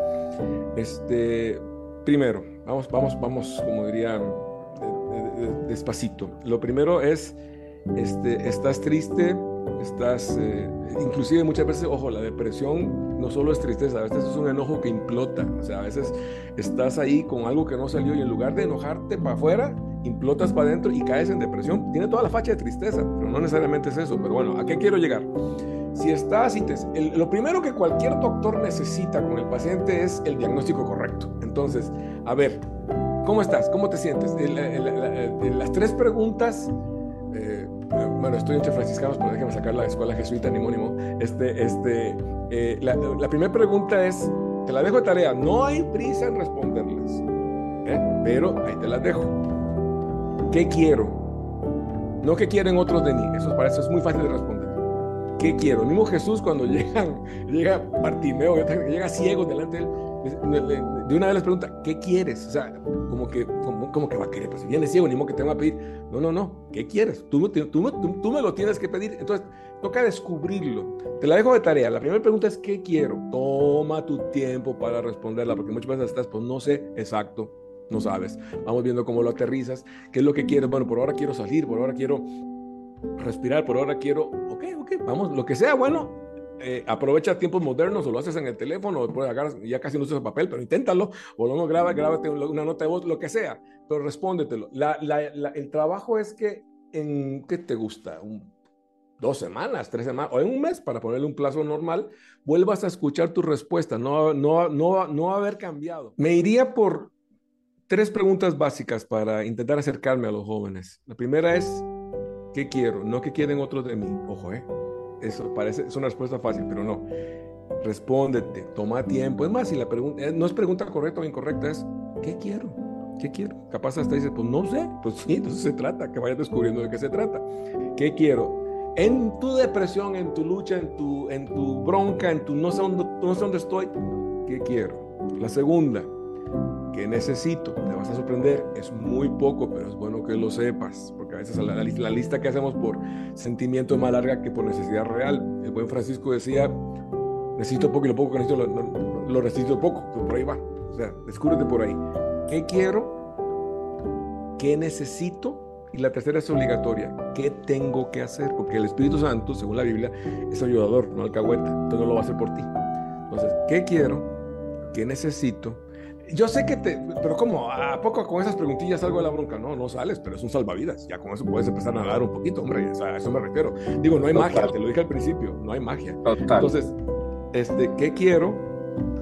este, primero, vamos, vamos, vamos, como diría, despacito. Lo primero es, este, estás triste, estás, eh, inclusive muchas veces, ojo, la depresión no solo es tristeza, a veces es un enojo que implota, o sea, a veces estás ahí con algo que no salió y en lugar de enojarte para afuera, implotas para adentro y caes en depresión. Tiene toda la facha de tristeza, pero no necesariamente es eso. Pero bueno, ¿a qué quiero llegar? Si estás y te, lo primero que cualquier doctor necesita con el paciente es el diagnóstico correcto. Entonces, a ver, ¿cómo estás? ¿Cómo te sientes? las tres preguntas, bueno, estoy entre franciscanos, pero déjame sacar la escuela jesuita, ni mónimo. Este, este, eh, la, primera pregunta es, te la dejo de tarea, no hay prisa en responderlas, ¿eh? pero ahí te las dejo. ¿Qué quiero? No que quieren otros de mí, eso para eso es muy fácil de responder. ¿qué quiero? El mismo Jesús cuando llegan, llega Bartimeo, llega ciego delante de él, de una vez les pregunta, ¿qué quieres? O sea, como que, como, que va a querer, pues si viene ciego, ni modo que te va a pedir. No, no, no, ¿qué quieres? Tú, tú, tú, tú me lo tienes que pedir. Entonces, toca descubrirlo. Te la dejo de tarea. La primera pregunta es, ¿qué quiero? Toma tu tiempo para responderla, porque muchas veces estás, pues no sé exacto, no sabes. Vamos viendo cómo lo aterrizas, qué es lo que quieres. Bueno, por ahora quiero salir, por ahora quiero respirar, por ahora quiero, ok, ok, vamos, lo que sea, bueno, eh, aprovecha tiempos modernos o lo haces en el teléfono, o puedes agarrar, ya casi no usas papel, pero inténtalo, o no graba, grábate una nota de voz, lo que sea, pero respóndetelo. La, la, el trabajo es que en, ¿qué te gusta? dos semanas, tres semanas, o en un mes, para ponerle un plazo normal, vuelvas a escuchar tu respuesta, no, no, no, no haber cambiado. Me iría por tres preguntas básicas para intentar acercarme a los jóvenes. La primera es, ¿qué quiero? No qué quieren otros de mí. Ojo, ¿eh? Eso parece, es una respuesta fácil, pero no. Respóndete, toma tiempo. Es más, si la pregunta, eh, no es pregunta correcta o incorrecta, es ¿qué quiero? ¿Qué quiero? Capaz hasta dices, pues no sé, pues sí, entonces se trata, que vayas descubriendo de qué se trata. ¿Qué quiero? En tu depresión, en tu lucha, en tu, en tu bronca, en tu no sé dónde, no sé dónde estoy, ¿qué quiero? La segunda, ¿qué necesito? Te vas a sorprender, es muy poco, pero es bueno que lo sepas, porque a veces la, la, lista que hacemos por sentimiento es más larga que por necesidad real. El buen Francisco decía, necesito poco y lo poco que necesito lo, lo, necesito poco, pues por ahí va. O sea, descúbrete por ahí. ¿Qué quiero? ¿Qué necesito? Y la tercera es obligatoria. ¿Qué tengo que hacer? Porque el Espíritu Santo, según la Biblia, es ayudador, no alcahueta. Entonces no lo va a hacer por ti. Entonces, ¿qué quiero? ¿Qué necesito? Yo sé que te, pero como a poco con esas preguntillas salgo de la bronca, no, no sales, pero es un salvavidas. Ya con eso puedes empezar a nadar un poquito, hombre, a eso me refiero. Digo, no hay magia, te lo dije al principio, no hay magia. Entonces, este, ¿qué quiero?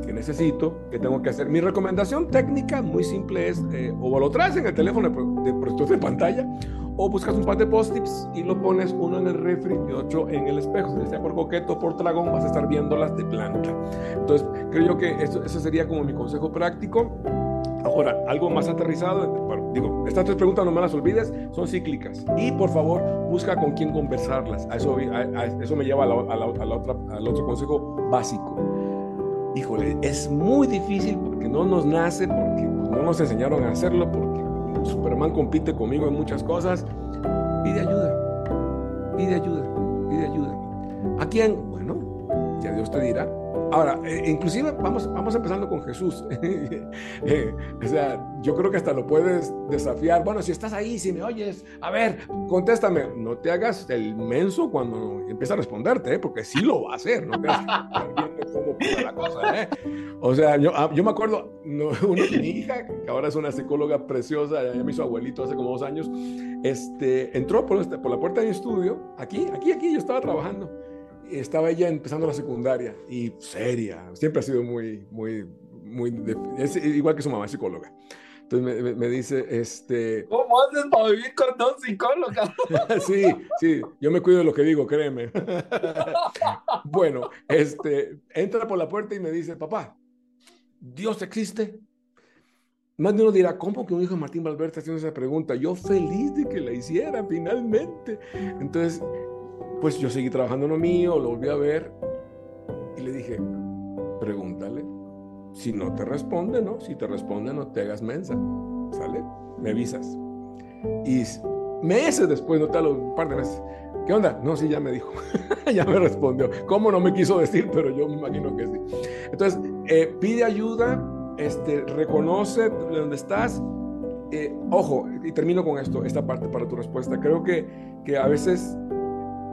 ¿Qué necesito? ¿Qué tengo que hacer? Mi recomendación técnica muy simple es, eh, o lo traes en el teléfono de, de, de pantalla, o buscas un par de post-its y lo pones uno en el refri y otro en el espejo. Si sea por coqueto o por dragón, vas a estar viéndolas de planta. Entonces, creo yo que eso, ese sería como mi consejo práctico. Ahora, algo más aterrizado, digo, estas tres preguntas no me las olvides, son cíclicas. Y por favor, busca con quién conversarlas. A eso, eso me lleva a la, a la, otra, al otro consejo básico. Híjole, es muy difícil porque no nos nace, porque pues, no nos enseñaron a hacerlo, porque Superman compite conmigo en muchas cosas. Pide ayuda, pide ayuda, pide ayuda. ¿A quién? Bueno, ya Dios te dirá. Ahora, eh, inclusive vamos, vamos empezando con Jesús. Eh, o sea, yo creo que hasta lo puedes desafiar. Bueno, si estás ahí, si me oyes, a ver, contéstame. No te hagas el menso cuando empieza a responderte, ¿eh? porque sí lo va a hacer. No cómo la cosa. ¿eh? O sea, yo, ah, yo me acuerdo, no, mi hija, que ahora es una psicóloga preciosa, ya me hizo abuelito hace como dos años, este, entró por, este, por la puerta de mi estudio, aquí, aquí, aquí, yo estaba trabajando estaba ella empezando la secundaria y seria, siempre ha sido muy, muy, muy, es igual que su mamá, psicóloga. Entonces me, me, dice, este... ¿Cómo haces para vivir con dos psicólogas? sí, sí, yo me cuido de lo que digo, créeme. bueno, este, entra por la puerta y me dice, papá, ¿Dios existe? Más de uno dirá, ¿cómo que un hijo de Martín Valverde está haciendo esa pregunta? Yo feliz de que la hiciera finalmente. Entonces, pues yo seguí trabajando en lo mío, lo volví a ver y le dije, pregúntale. Si no te responde, ¿no? Si te responde, no te hagas mensa. ¿Sale? Me avisas. Y meses después, no tal, un par de meses. ¿Qué onda? No, sí, ya me dijo. ya me respondió. ¿Cómo no me quiso decir? Pero yo me imagino que sí. Entonces, eh, pide ayuda, este, reconoce dónde estás. Eh, ojo, y termino con esto, esta parte para tu respuesta. Creo que, que a veces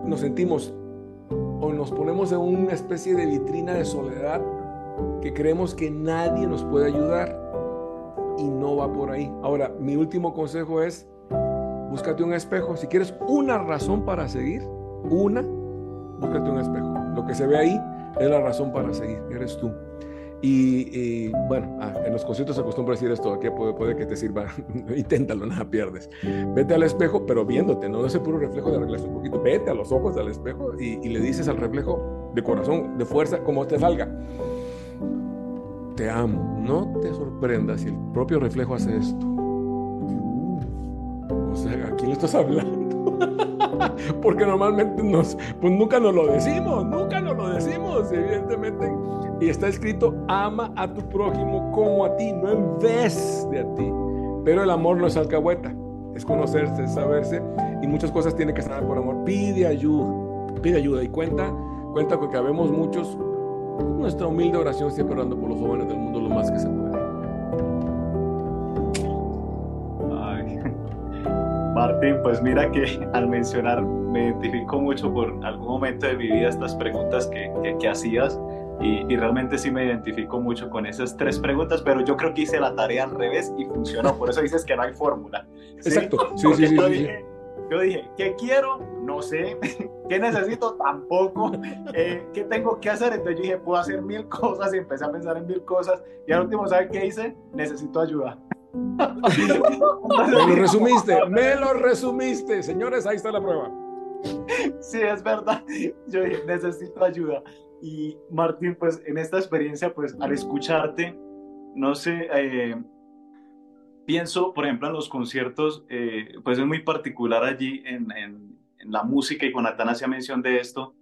nos sentimos o nos ponemos en una especie de vitrina de soledad que creemos que nadie nos puede ayudar y no va por ahí. Ahora, mi último consejo es, búscate un espejo. Si quieres una razón para seguir, una, búscate un espejo. Lo que se ve ahí es la razón para seguir, eres tú. Y, bueno, ah, en los conciertos se acostumbra decir esto, que puede, que te sirva, inténtalo, nada pierdes. Vete al espejo, pero viéndote, no ese puro reflejo de arreglarse un poquito, vete a los ojos del espejo y, y le dices al reflejo de corazón, de fuerza, como te salga. Te amo, no te sorprendas si el propio reflejo hace esto. O sea, ¿a quién le estás hablando? Porque normalmente nos, pues nunca nos lo decimos, nunca nos lo decimos, evidentemente Y está escrito, ama a tu prójimo como a ti, no en vez de a ti. Pero el amor no es alcahueta, es conocerse, es saberse y muchas cosas tienen que estar por amor. Pide ayuda, pide ayuda y cuenta, cuenta con que habemos muchos, nuestra humilde oración siempre orando por los jóvenes del mundo lo más que se puede. Martín, pues mira que al mencionar me identifico mucho por algún momento de mi vida estas preguntas que, que, hacías y, y, realmente sí me identifico mucho con esas tres preguntas, pero yo creo que hice la tarea al revés y funcionó, por eso dices que no hay fórmula. Exacto, sí, sí, sí, yo, dije, yo dije, ¿qué quiero? No sé, ¿qué necesito? Tampoco, eh, ¿qué tengo que hacer? Entonces yo dije, puedo hacer mil cosas y empecé a pensar en mil cosas y al último, ¿sabes qué hice? Necesito ayuda me lo resumiste, me lo resumiste. Señores, ahí está la prueba. Sí, es verdad. Yo necesito ayuda. Y Martín, pues en esta experiencia, pues al escucharte, no sé, eh, pienso, por ejemplo, en los conciertos, eh, pues es muy particular allí en, la música y con hacía mención de esto.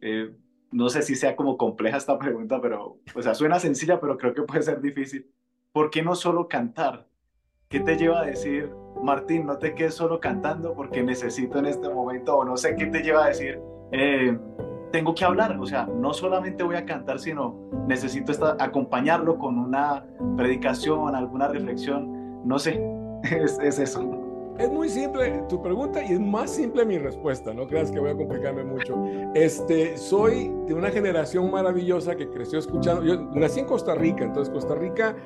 Eh, no sé si sea como compleja esta pregunta, pero, o sea, suena sencilla, pero creo que puede ser difícil. ¿por qué no solo cantar? ¿Qué te lleva a decir, Martín, no te quedes solo cantando porque necesito en este momento, o no sé qué te lleva a decir, tengo que hablar, o sea, no solamente voy a cantar, sino necesito acompañarlo con una predicación, alguna reflexión, no sé, es, es eso. Es muy simple tu pregunta y es más simple mi respuesta, no creas que voy a complicarme mucho. Este, soy de una generación maravillosa que creció escuchando, yo nací en Costa Rica, entonces Costa Rica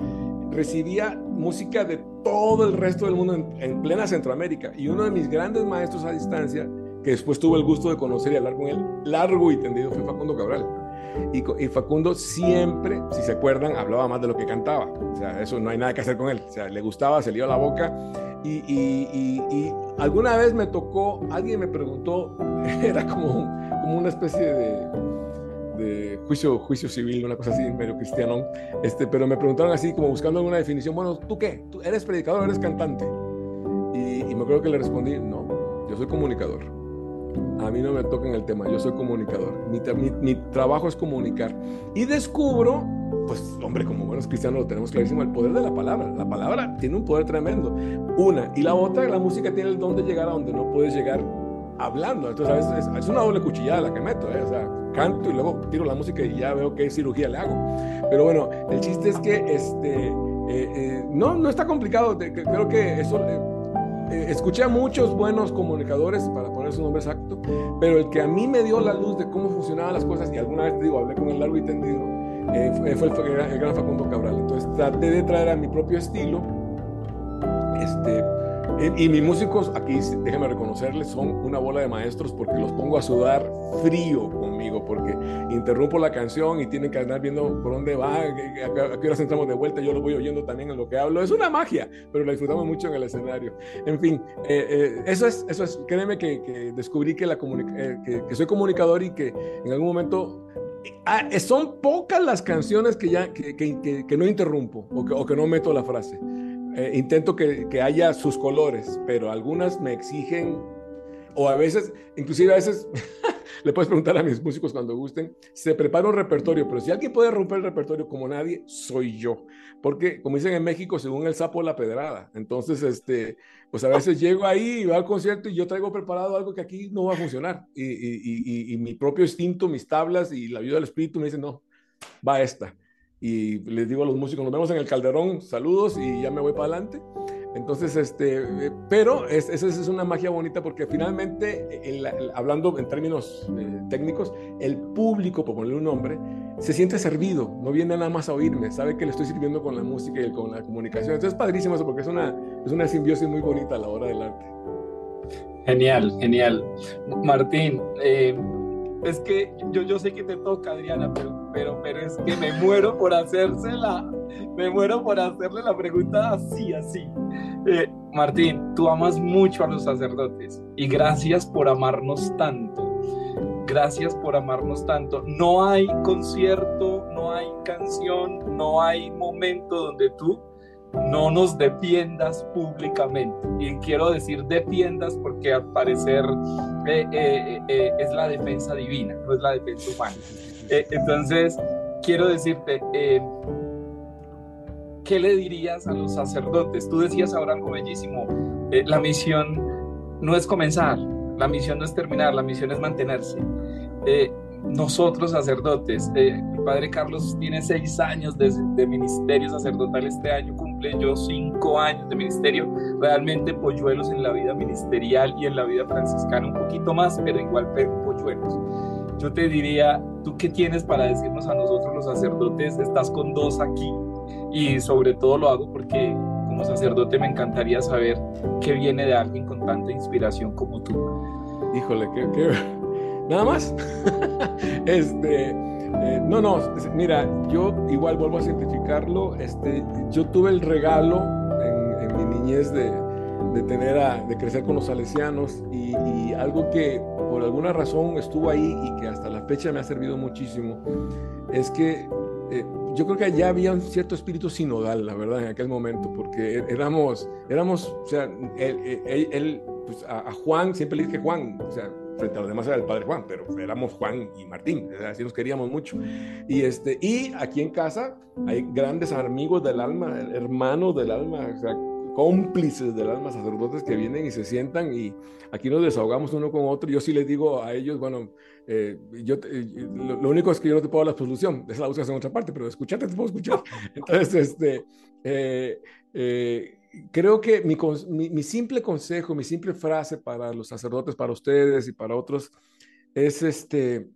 recibía música de todo el resto del mundo en, plena Centroamérica y uno de mis grandes maestros a distancia, que después tuve el gusto de conocer y hablar con él largo y tendido, fue Facundo Cabral. Y, y, Facundo siempre, si se acuerdan, hablaba más de lo que cantaba. O sea, eso no hay nada que hacer con él. O sea, le gustaba, se le iba la boca y, alguna vez me tocó, alguien me preguntó, era como, como una especie de, de, juicio, juicio civil, una cosa así, medio cristiano, este, pero me preguntaron así, como buscando alguna definición, bueno, ¿tú qué? ¿Tú eres predicador o eres cantante? Y, y me acuerdo que le respondí, no, yo soy comunicador. A mí no me toca en el tema, yo soy comunicador. Mi, mi, trabajo es comunicar. Y descubro pues hombre, como buenos cristianos lo tenemos clarísimo, el poder de la palabra. La palabra tiene un poder tremendo. Una. Y la otra, la música tiene el don de llegar a donde no puedes llegar hablando. Entonces a veces es, una doble cuchillada la que meto. ¿eh? O sea, canto y luego tiro la música y ya veo qué cirugía le hago. Pero bueno, el chiste es que este, eh, eh, no, no está complicado. Creo que eso... escuché a muchos buenos comunicadores, para poner su nombre exacto, pero el que a mí me dio la luz de cómo funcionaban las cosas, y alguna vez te digo, hablé con el largo y tendido, eh, fue, el, el, gran Facundo Cabral. Entonces traté de traer a mi propio estilo. Este, y, mis músicos, aquí déjenme reconocerles, son una bola de maestros porque los pongo a sudar frío conmigo, porque interrumpo la canción y tienen que andar viendo por dónde va, a, qué horas entramos de vuelta, yo lo voy oyendo también en lo que hablo. Es una magia, pero la disfrutamos mucho en el escenario. En fin, eh, eh, eso, es, eso es, créeme que, descubrí que, la que, que soy comunicador y que en algún momento Ah, son pocas las canciones que ya que, que, no interrumpo o que, no meto la frase. Eh, intento que, haya sus colores, pero algunas me exigen, o a veces, inclusive a veces, le puedes preguntar a mis músicos cuando gusten, se prepara un repertorio, pero si alguien puede romper el repertorio como nadie, soy yo. Porque, como dicen en México, según el sapo, la pedrada. Entonces, este, pues a veces llego ahí y voy al concierto y yo traigo preparado algo que aquí no va a funcionar. Y, y, y, mi propio instinto, mis tablas y la ayuda del espíritu me dicen, no, va esta. Y les digo a los músicos, nos vemos en el calderón, saludos y ya me voy para adelante. Entonces, este, eh, pero esa es, una magia bonita porque finalmente, hablando en términos eh, técnicos, el público, por ponerle un nombre, se siente servido, no viene nada más a oírme, sabe que le estoy sirviendo con la música y con la comunicación. Entonces es padrísimo eso porque es una, es una simbiosis muy bonita a la hora del arte. Genial, genial. Martín, eh, es que yo, yo sé que te toca, Adriana, pero, pero, pero es que me muero por hacérsela, me muero por hacerle la pregunta así, así. Eh, Martín, tú amas mucho a los sacerdotes y gracias por amarnos tanto. Gracias por amarnos tanto. No hay concierto, no hay canción, no hay momento donde tú no nos defiendas públicamente. Y quiero decir defiendas porque al parecer eh, eh, eh, es la defensa divina, no es la defensa humana. Entonces, quiero decirte, eh, ¿qué le dirías a los sacerdotes? Tú decías ahora algo bellísimo, eh, la misión no es comenzar, la misión no es terminar, la misión es mantenerse. Eh, nosotros sacerdotes, eh, mi padre Carlos tiene seis años de, de, ministerio sacerdotal este año, cumple yo cinco años de ministerio, realmente polluelos en la vida ministerial y en la vida franciscana un poquito más, pero igual polluelos. Yo te diría, ¿tú qué tienes para decirnos a nosotros los sacerdotes? Estás con dos aquí y sobre todo lo hago porque como sacerdote me encantaría saber qué viene de alguien con tanta inspiración como tú. Híjole, qué, qué... nada más. este, eh, no, no, mira, yo igual vuelvo a simplificarlo. Este, yo tuve el regalo en, mi niñez de, de tener a, de crecer con los salesianos y, algo que por alguna razón estuvo ahí y que hasta la fecha me ha servido muchísimo es que eh, yo creo que ya había un cierto espíritu sinodal, la verdad, en aquel momento, porque éramos, éramos, o sea, él, él, él pues a, a, Juan, siempre le dije Juan, o sea, frente a los demás era el padre Juan, pero éramos Juan y Martín, así nos queríamos mucho. Y, este, y aquí en casa hay grandes amigos del alma, hermanos del alma, o sea, cómplices del alma, sacerdotes que vienen y se sientan y aquí nos desahogamos uno con otro. Yo sí les digo a ellos, bueno, eh, yo, eh, lo, lo, único es que yo no te puedo dar la absolución, esa la buscas en otra parte, pero escucharte te puedo escuchar. Entonces, este, eh, eh, creo que mi, mi, mi, simple consejo, mi simple frase para los sacerdotes, para ustedes y para otros, es este,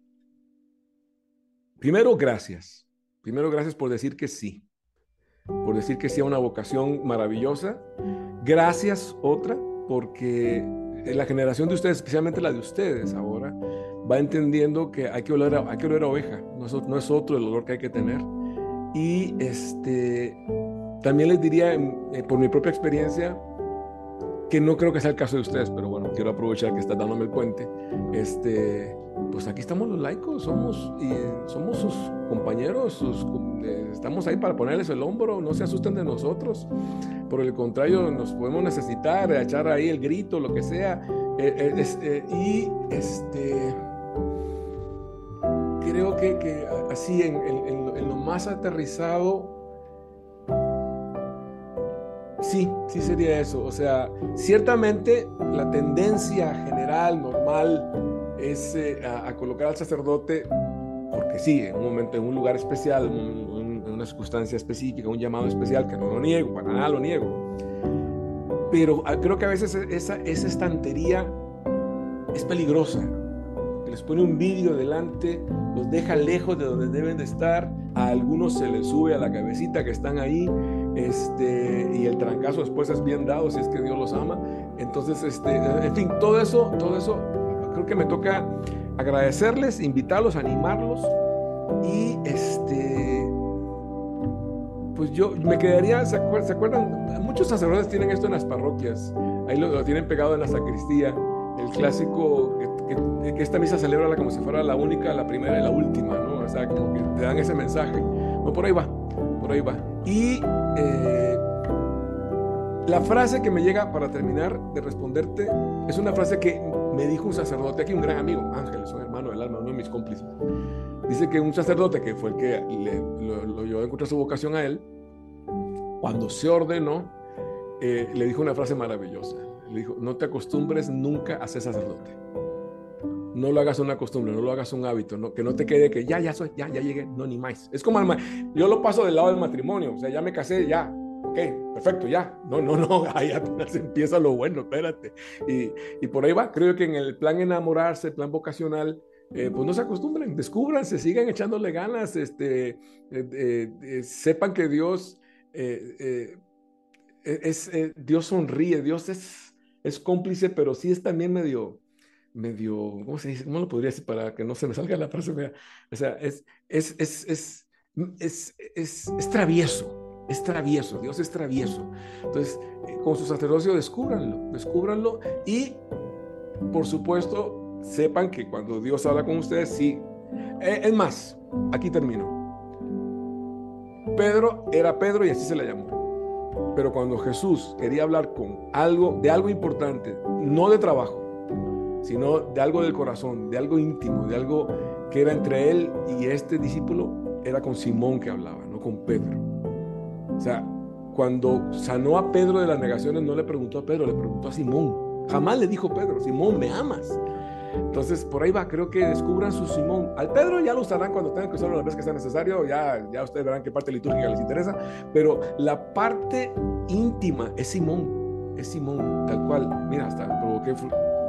primero, gracias. Primero, gracias por decir que sí por decir que sea una vocación maravillosa. Gracias, otra, porque la generación de ustedes, especialmente la de ustedes ahora, va entendiendo que hay que oler a, hay que oler a oveja, no es, no es, otro el olor que hay que tener. Y este, también les diría, eh, por mi propia experiencia, que no creo que sea el caso de ustedes, pero bueno, quiero aprovechar que está dándome el puente. Este, pues aquí estamos los laicos, somos, y somos sus compañeros, eh, estamos ahí para ponerles el hombro, no se asusten de nosotros. Por el contrario, nos podemos necesitar, echar ahí el grito, lo que sea. Eh, eh, y este, creo que, que así en, en, lo más aterrizado, Sí, sí sería eso. O sea, ciertamente la tendencia general, normal, es a, colocar al sacerdote, porque sí, en un momento, en un lugar especial, en, un, en, una circunstancia específica, un llamado especial, que no lo niego, para nada lo niego. Pero ah, creo que a veces esa, esa estantería es peligrosa. Que les pone un vidrio delante, los deja lejos de donde deben de estar, a algunos se les sube a la cabecita que están ahí este, y el trancazo después es bien dado si es que Dios los ama. Entonces, este, en fin, todo eso, todo eso, creo que me toca agradecerles, invitarlos, animarlos y este, pues yo me quedaría, ¿se acuerdan? ¿se acuerdan? Muchos sacerdotes tienen esto en las parroquias, ahí lo, lo tienen pegado en la sacristía, el clásico, que, que, que, esta misa celebra como si fuera la única, la primera y la última, ¿no? O sea, como que te dan ese mensaje. No, por ahí va, por ahí va. Y eh, la frase que me llega para terminar de responderte es una frase que me dijo un sacerdote aquí, un gran amigo, Ángel, un hermano del alma, uno de mis cómplices. Dice que un sacerdote que fue el que le, lo, lo llevó a encontrar su vocación a él, cuando se ordenó, eh, le dijo una frase maravillosa. Le dijo, no te acostumbres nunca a ser sacerdote. No lo hagas una costumbre, no lo hagas un hábito, no, que no te quede que ya, ya soy, ya, ya llegué, no, ni más. Es como, yo lo paso del lado del matrimonio, o sea, ya me casé, ya, ok, perfecto, ya. No, no, no, ahí apenas empieza lo bueno, espérate. Y, y por ahí va, creo que en el plan enamorarse, el plan vocacional, eh, pues no se acostumbren, descubran, se sigan echándole ganas, este, eh, eh, sepan que Dios es, Dios sonríe, Dios es, es cómplice, pero sí es también medio medio, ¿cómo se dice? ¿Cómo lo podría decir para que no se me salga la frase? O sea, es, es, es, es, es, es travieso, es travieso, Dios es travieso. Entonces, con su sacerdocio, descúbranlo, descúbranlo y, por supuesto, sepan que cuando Dios habla con ustedes, sí. Es más, aquí termino. Pedro era Pedro y así se le llamó. Pero cuando Jesús quería hablar con algo, de algo importante, no de trabajo, sino de algo del corazón, de algo íntimo, de algo que era entre él y este discípulo, era con Simón que hablaba, no con Pedro. O sea, cuando sanó a Pedro de las negaciones, no le preguntó a Pedro, le preguntó a Simón. Jamás le dijo Pedro, Simón, ¿me amas? Entonces, por ahí va, creo que descubran su Simón. Al Pedro ya lo usarán cuando tengan que usarlo las veces que sea necesario, ya, ya ustedes verán qué parte litúrgica les interesa, pero la parte íntima es Simón, es Simón, tal cual. Mira, hasta provoqué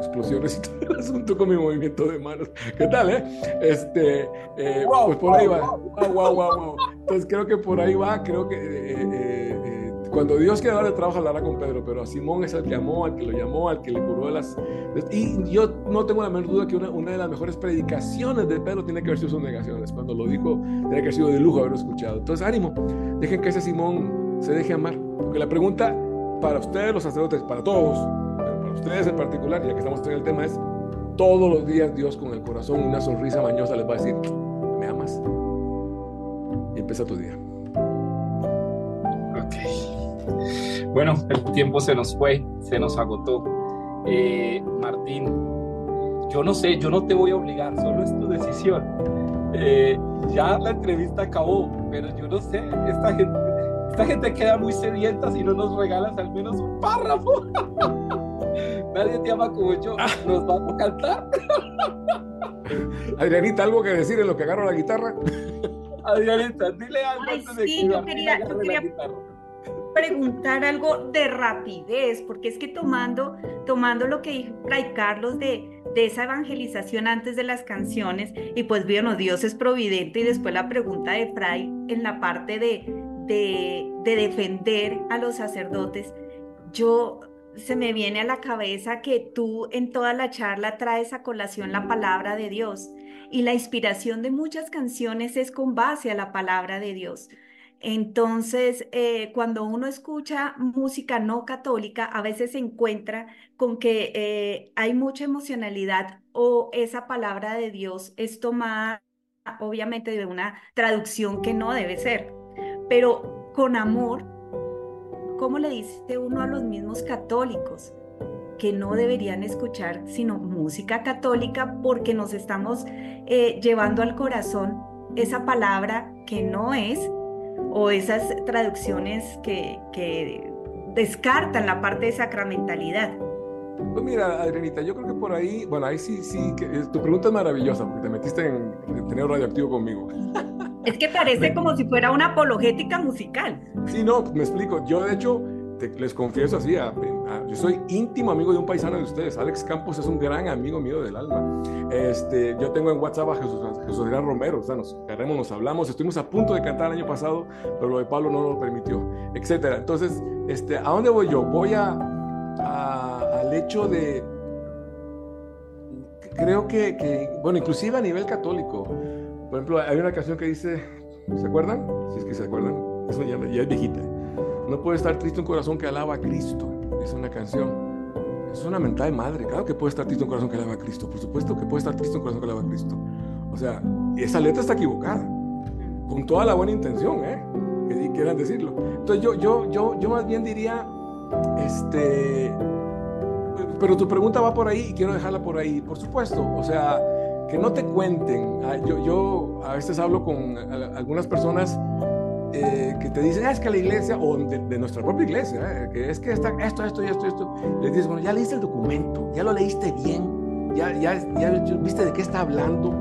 explosiones y todo el asunto con mi movimiento de manos. ¿Qué tal, eh? Este, eh, pues por ahí va. Wow, wow, wow, Entonces creo que por ahí va, creo que eh, eh, cuando Dios quiera darle trabajo, hablará con Pedro, pero a Simón es el que amó, al que lo llamó, al que le curó de las... Y yo no tengo la menor duda que una, una de las mejores predicaciones de Pedro tiene que haber sido sus negaciones. Cuando lo dijo, tiene que haber sido de lujo haberlo escuchado. Entonces, ánimo, dejen que ese Simón se deje amar. Porque la pregunta para ustedes, los sacerdotes, para todos, ustedes en particular, ya que estamos en el tema, es todos los días Dios con el corazón, una sonrisa mañosa les va a decir, ¿me amas? Y empieza tu día. Ok. Bueno, el tiempo se nos fue, se nos agotó. Eh, Martín, yo no sé, yo no te voy a obligar, solo es tu decisión. Eh, ya la entrevista acabó, pero yo no sé, esta gente, esta gente queda muy sedienta si no nos regalas al menos un párrafo. Nadie te ama como yo. Ah. ¿Nos vamos a cantar? Adrianita, ¿algo que decir en lo que agarro la guitarra? Adrianita, dile algo antes de que yo quería, yo quería preguntar algo de rapidez, porque es que tomando, tomando lo que dijo Fray Carlos de, de esa evangelización antes de las canciones, y pues bueno, Dios es providente, y después la pregunta de Fray en la parte de, de, de defender a los sacerdotes, yo se me viene a la cabeza que tú en toda la charla traes a colación la palabra de Dios y la inspiración de muchas canciones es con base a la palabra de Dios. Entonces, eh, cuando uno escucha música no católica, a veces se encuentra con que eh, hay mucha emocionalidad o esa palabra de Dios es tomada obviamente de una traducción que no debe ser, pero con amor ¿cómo le dice uno a los mismos católicos que no deberían escuchar sino música católica porque nos estamos eh, llevando al corazón esa palabra que no es o esas traducciones que, que descartan la parte de sacramentalidad? Pues mira, Adrianita, yo creo que por ahí, bueno, ahí sí, sí, que, tu pregunta es maravillosa porque te metiste en, en tener radioactivo conmigo. Es que parece como si fuera una apologética musical. Sí, no, me explico. Yo, de hecho, les confieso así, yo soy íntimo amigo de un paisano de ustedes. Alex Campos es un gran amigo mío del alma. Este, yo tengo en WhatsApp a Jesús, Jesús Adrián Romero. O sea, nos agarremos, nos hablamos. Estuvimos a punto de cantar el año pasado, pero lo de Pablo no lo permitió, etcétera. Entonces, este, ¿a dónde voy yo? Voy a, al hecho de creo que, que, bueno, inclusive a nivel católico, por ejemplo, hay una canción que dice, ¿se acuerdan? Si es que se acuerdan, eso ya, es viejita. No puede estar triste un corazón que alaba a Cristo. Es una canción. Es una mentada de madre. Claro que puede estar triste un corazón que alaba a Cristo. Por supuesto que puede estar triste un corazón que alaba a Cristo. O sea, esa letra está equivocada. Con toda la buena intención, ¿eh? Que quieran decirlo. Entonces yo, yo, yo, yo más bien diría, este, pero tu pregunta va por ahí y quiero dejarla por ahí. Por supuesto, o sea, que no te cuenten. Ah, yo, yo a veces hablo con algunas personas eh, que te dicen, ah, es que la iglesia, o de, nuestra propia iglesia, eh, que es que está esto, esto y esto, esto. Les dices, bueno, ya leíste el documento, ya lo leíste bien, ya, ya, ya viste de qué está hablando.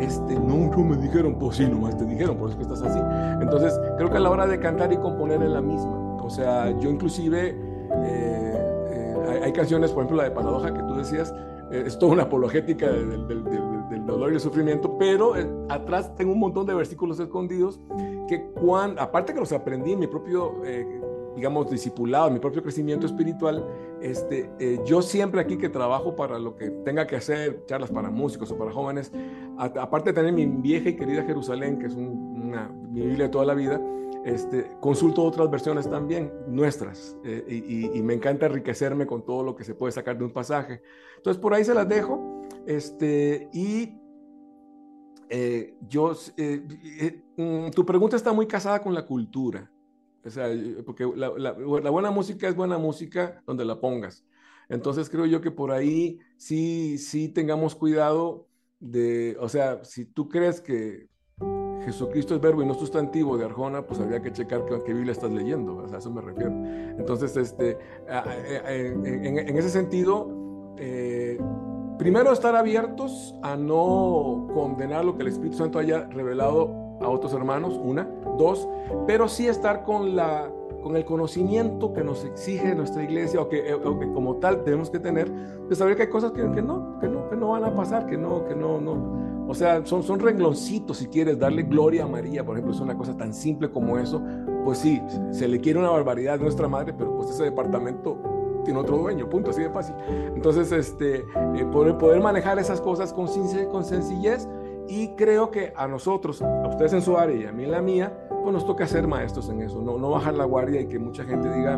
Este, no, no me dijeron, pues sí, nomás te dijeron, por eso que estás así. Entonces, creo que a la hora de cantar y componer es la misma. O sea, yo inclusive, eh, hay, hay, canciones, por ejemplo, la de Paradoja que tú decías, es toda una apologética del, del, del, dolor y el sufrimiento, pero eh, atrás tengo un montón de versículos escondidos que, cuando, aparte que los aprendí en mi propio, eh, digamos, discipulado, en mi propio crecimiento espiritual, este, eh, yo siempre aquí que trabajo para lo que tenga que hacer, charlas para músicos o para jóvenes, aparte de tener mi vieja y querida Jerusalén, que es una, mi Biblia de toda la vida, este, consulto otras versiones también, nuestras, y, y, me encanta enriquecerme con todo lo que se puede sacar de un pasaje. Entonces, por ahí se las dejo. Este, y eh, yo, eh, eh, mm, tu pregunta está muy casada con la cultura. O sea, porque la, buena música es buena música donde la pongas. Entonces creo yo que por ahí sí, sí tengamos cuidado de, o sea, si tú crees que Jesucristo es verbo y no sustantivo de Arjona, pues habría que checar qué, Biblia estás leyendo, a eso me refiero. Entonces, este, en, ese sentido, eh, primero estar abiertos a no condenar lo que el Espíritu Santo haya revelado a otros hermanos, una, dos, pero sí estar con la con el conocimiento que nos exige nuestra iglesia o que, como tal tenemos que tener, de saber que hay cosas que, que, no, que no, que no van a pasar, que no, que no, no. O sea, son, son rengloncitos si quieres darle gloria a María, por ejemplo, es una cosa tan simple como eso. Pues sí, se le quiere una barbaridad a nuestra madre, pero pues ese departamento tiene otro dueño, punto, así de fácil. Entonces, este, eh, poder, poder manejar esas cosas con, con sencillez y creo que a nosotros, a ustedes en su área y a mí en la mía, pues nos toca ser maestros en eso, no, no bajar la guardia y que mucha gente diga,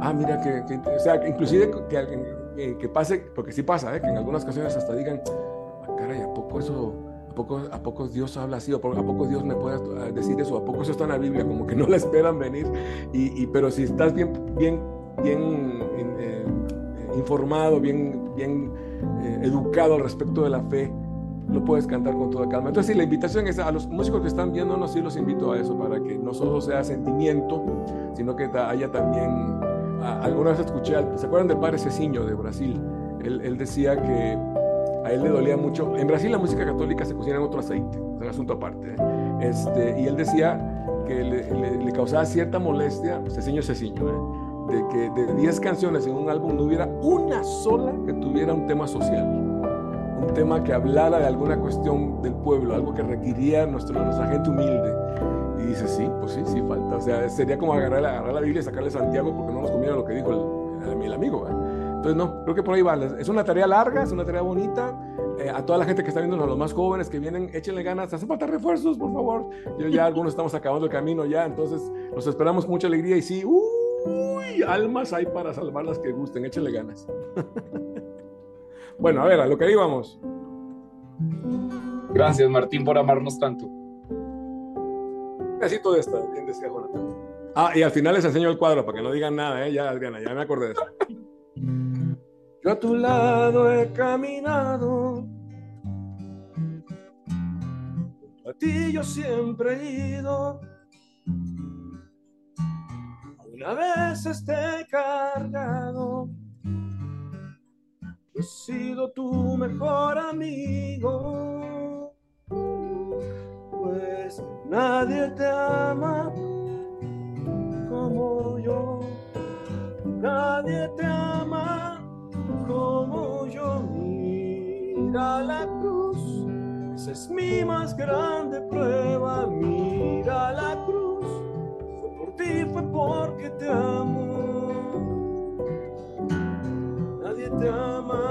ah, mira, que, o sea, inclusive que, que, pase, porque sí pasa, ¿eh? que en algunas ocasiones hasta digan, ah, caray, ¿a poco eso, a poco, a poco Dios habla así, o a poco Dios me puede decir eso, a poco eso está en la Biblia, como que no la esperan venir, y, y pero si estás bien, bien, bien eh, informado, bien, bien eh, educado al respecto de la fe, lo puedes cantar con toda calma. Entonces, sí, la invitación es a los músicos que están viéndonos, sí los invito a eso, para que no solo sea sentimiento, sino que haya también, alguna vez escuché, ¿se acuerdan del padre Ceciño de Brasil? Él, decía que a él le dolía mucho, en Brasil la música católica se cocina en otro aceite, es un asunto aparte, ¿eh? este, y él decía que le, le, causaba cierta molestia, Ceciño Ceciño, ¿eh? De que de 10 canciones en un álbum no hubiera una sola que tuviera un tema social un tema que hablara de alguna cuestión del pueblo, algo que requería nuestro, nuestra gente humilde. Y dice, sí, pues sí, sí falta. O sea, sería como agarrar, agarrar la Biblia y sacarle Santiago porque no nos conviene lo que dijo el, el, amigo. Entonces, no, creo que por ahí va. Es una tarea larga, es una tarea bonita. Eh, a toda la gente que está viendo, a los más jóvenes que vienen, échenle ganas, hace falta refuerzos, por favor. Yo ya algunos estamos acabando el camino ya, entonces los esperamos con mucha alegría y sí, uy, almas hay para salvar las que gusten, échenle ganas. Bueno, a ver, a lo que íbamos. Gracias, Martín, por amarnos tanto. Casi todo esto, bien decía Jonathan. Ah, y al final les enseño el cuadro para que no digan nada, ¿eh? Ya, Adriana, ya me acordé de eso. Yo a tu lado he caminado. A ti yo siempre he ido. Una vez esté cargado he sido tu mejor amigo, pues nadie te ama como yo, nadie te ama como yo. Mira la cruz, esa es mi más grande prueba, mira la cruz, ti, fue porque te amo te ama,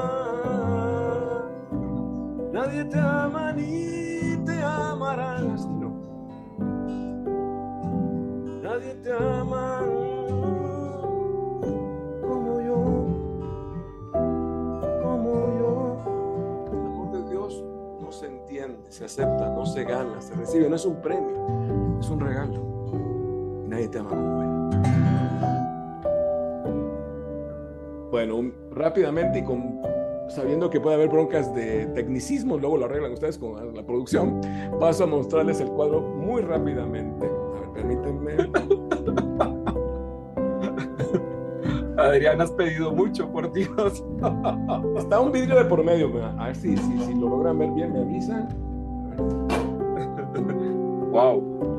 nadie te ama ni te amará. No. Nadie te ama como yo, como yo. El amor de Dios no se entiende, se acepta, no se gana, se recibe, no es un premio, es un regalo. Nadie te ama como Él. Bueno, rápidamente y con, sabiendo que puede haber broncas de tecnicismo, luego lo arreglan ustedes con la producción, paso a mostrarles el cuadro muy rápidamente. A ver, permítanme. Adrián, has pedido mucho, por Dios. Está un vidrio de por medio, a ver si lo logran ver bien, me avisan. Wow.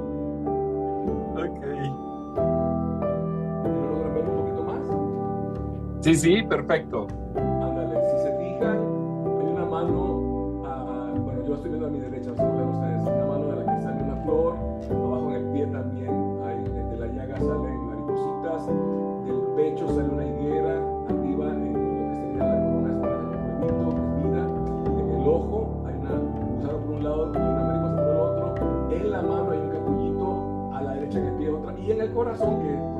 Sí, sí, perfecto. Ándale, si se fijan, hay una mano, bueno, yo estoy viendo a mi derecha, no ven ustedes, una mano de la que sale una flor, abajo en el pie también, hay, de la llaga salen maripositas, del pecho sale una higuera, arriba en lo que sería la corona es un huevito, es vida, en el ojo hay una gusano por un lado y una mariposa por el otro, en la mano hay un capullito, a la derecha en el pie otra, y en el corazón, que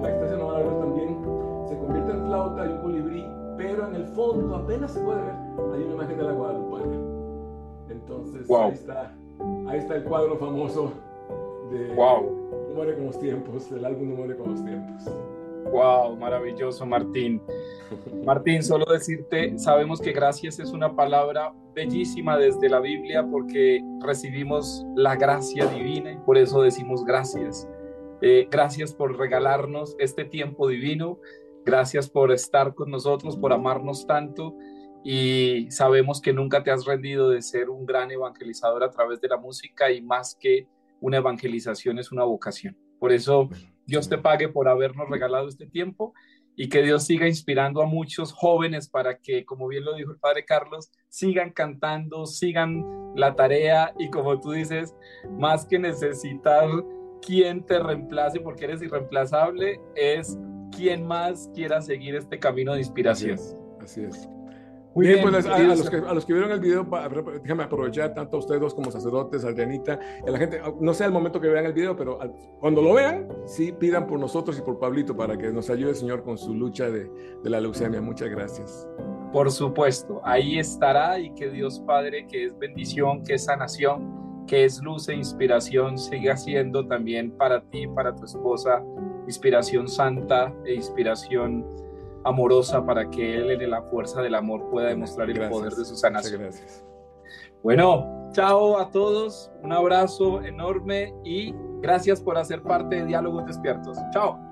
fondo apenas se puede ver, hay una imagen de la Guadalupana. Entonces ahí, está, ahí está el cuadro famoso de wow. No muere con los tiempos, el álbum No muere con los tiempos. Wow, maravilloso, Martín. Martín, solo decirte, sabemos que gracias es una palabra bellísima desde la Biblia porque recibimos la gracia divina y por eso decimos gracias. Eh, gracias por regalarnos este tiempo divino. Gracias por estar con nosotros, por amarnos tanto. Y sabemos que nunca te has rendido de ser un gran evangelizador a través de la música y más que una evangelización es una vocación. Por eso Dios te pague por habernos regalado este tiempo y que Dios siga inspirando a muchos jóvenes para que, como bien lo dijo el padre Carlos, sigan cantando, sigan la tarea y como tú dices, más que necesitar quien te reemplace porque eres irreemplazable, es quien más quiera seguir este camino de inspiración. Así es. Muy bien, pues a, los que, a, los que, vieron el video, déjame aprovechar tanto a ustedes dos como sacerdotes, Adrianita, a la gente, no sé el momento que vean el video, pero cuando lo vean, sí pidan por nosotros y por Pablito para que nos ayude el Señor con su lucha de, de la leucemia. Muchas gracias. Por supuesto, ahí estará y que Dios Padre, que es bendición, que es sanación, que es luz e inspiración, siga siendo también para ti, para tu esposa, inspiración santa e inspiración amorosa para que Él en la fuerza del amor pueda demostrar el poder de su sanación. Gracias. Bueno, chao a todos, un abrazo enorme y gracias por hacer parte de Diálogos Despiertos. Chao.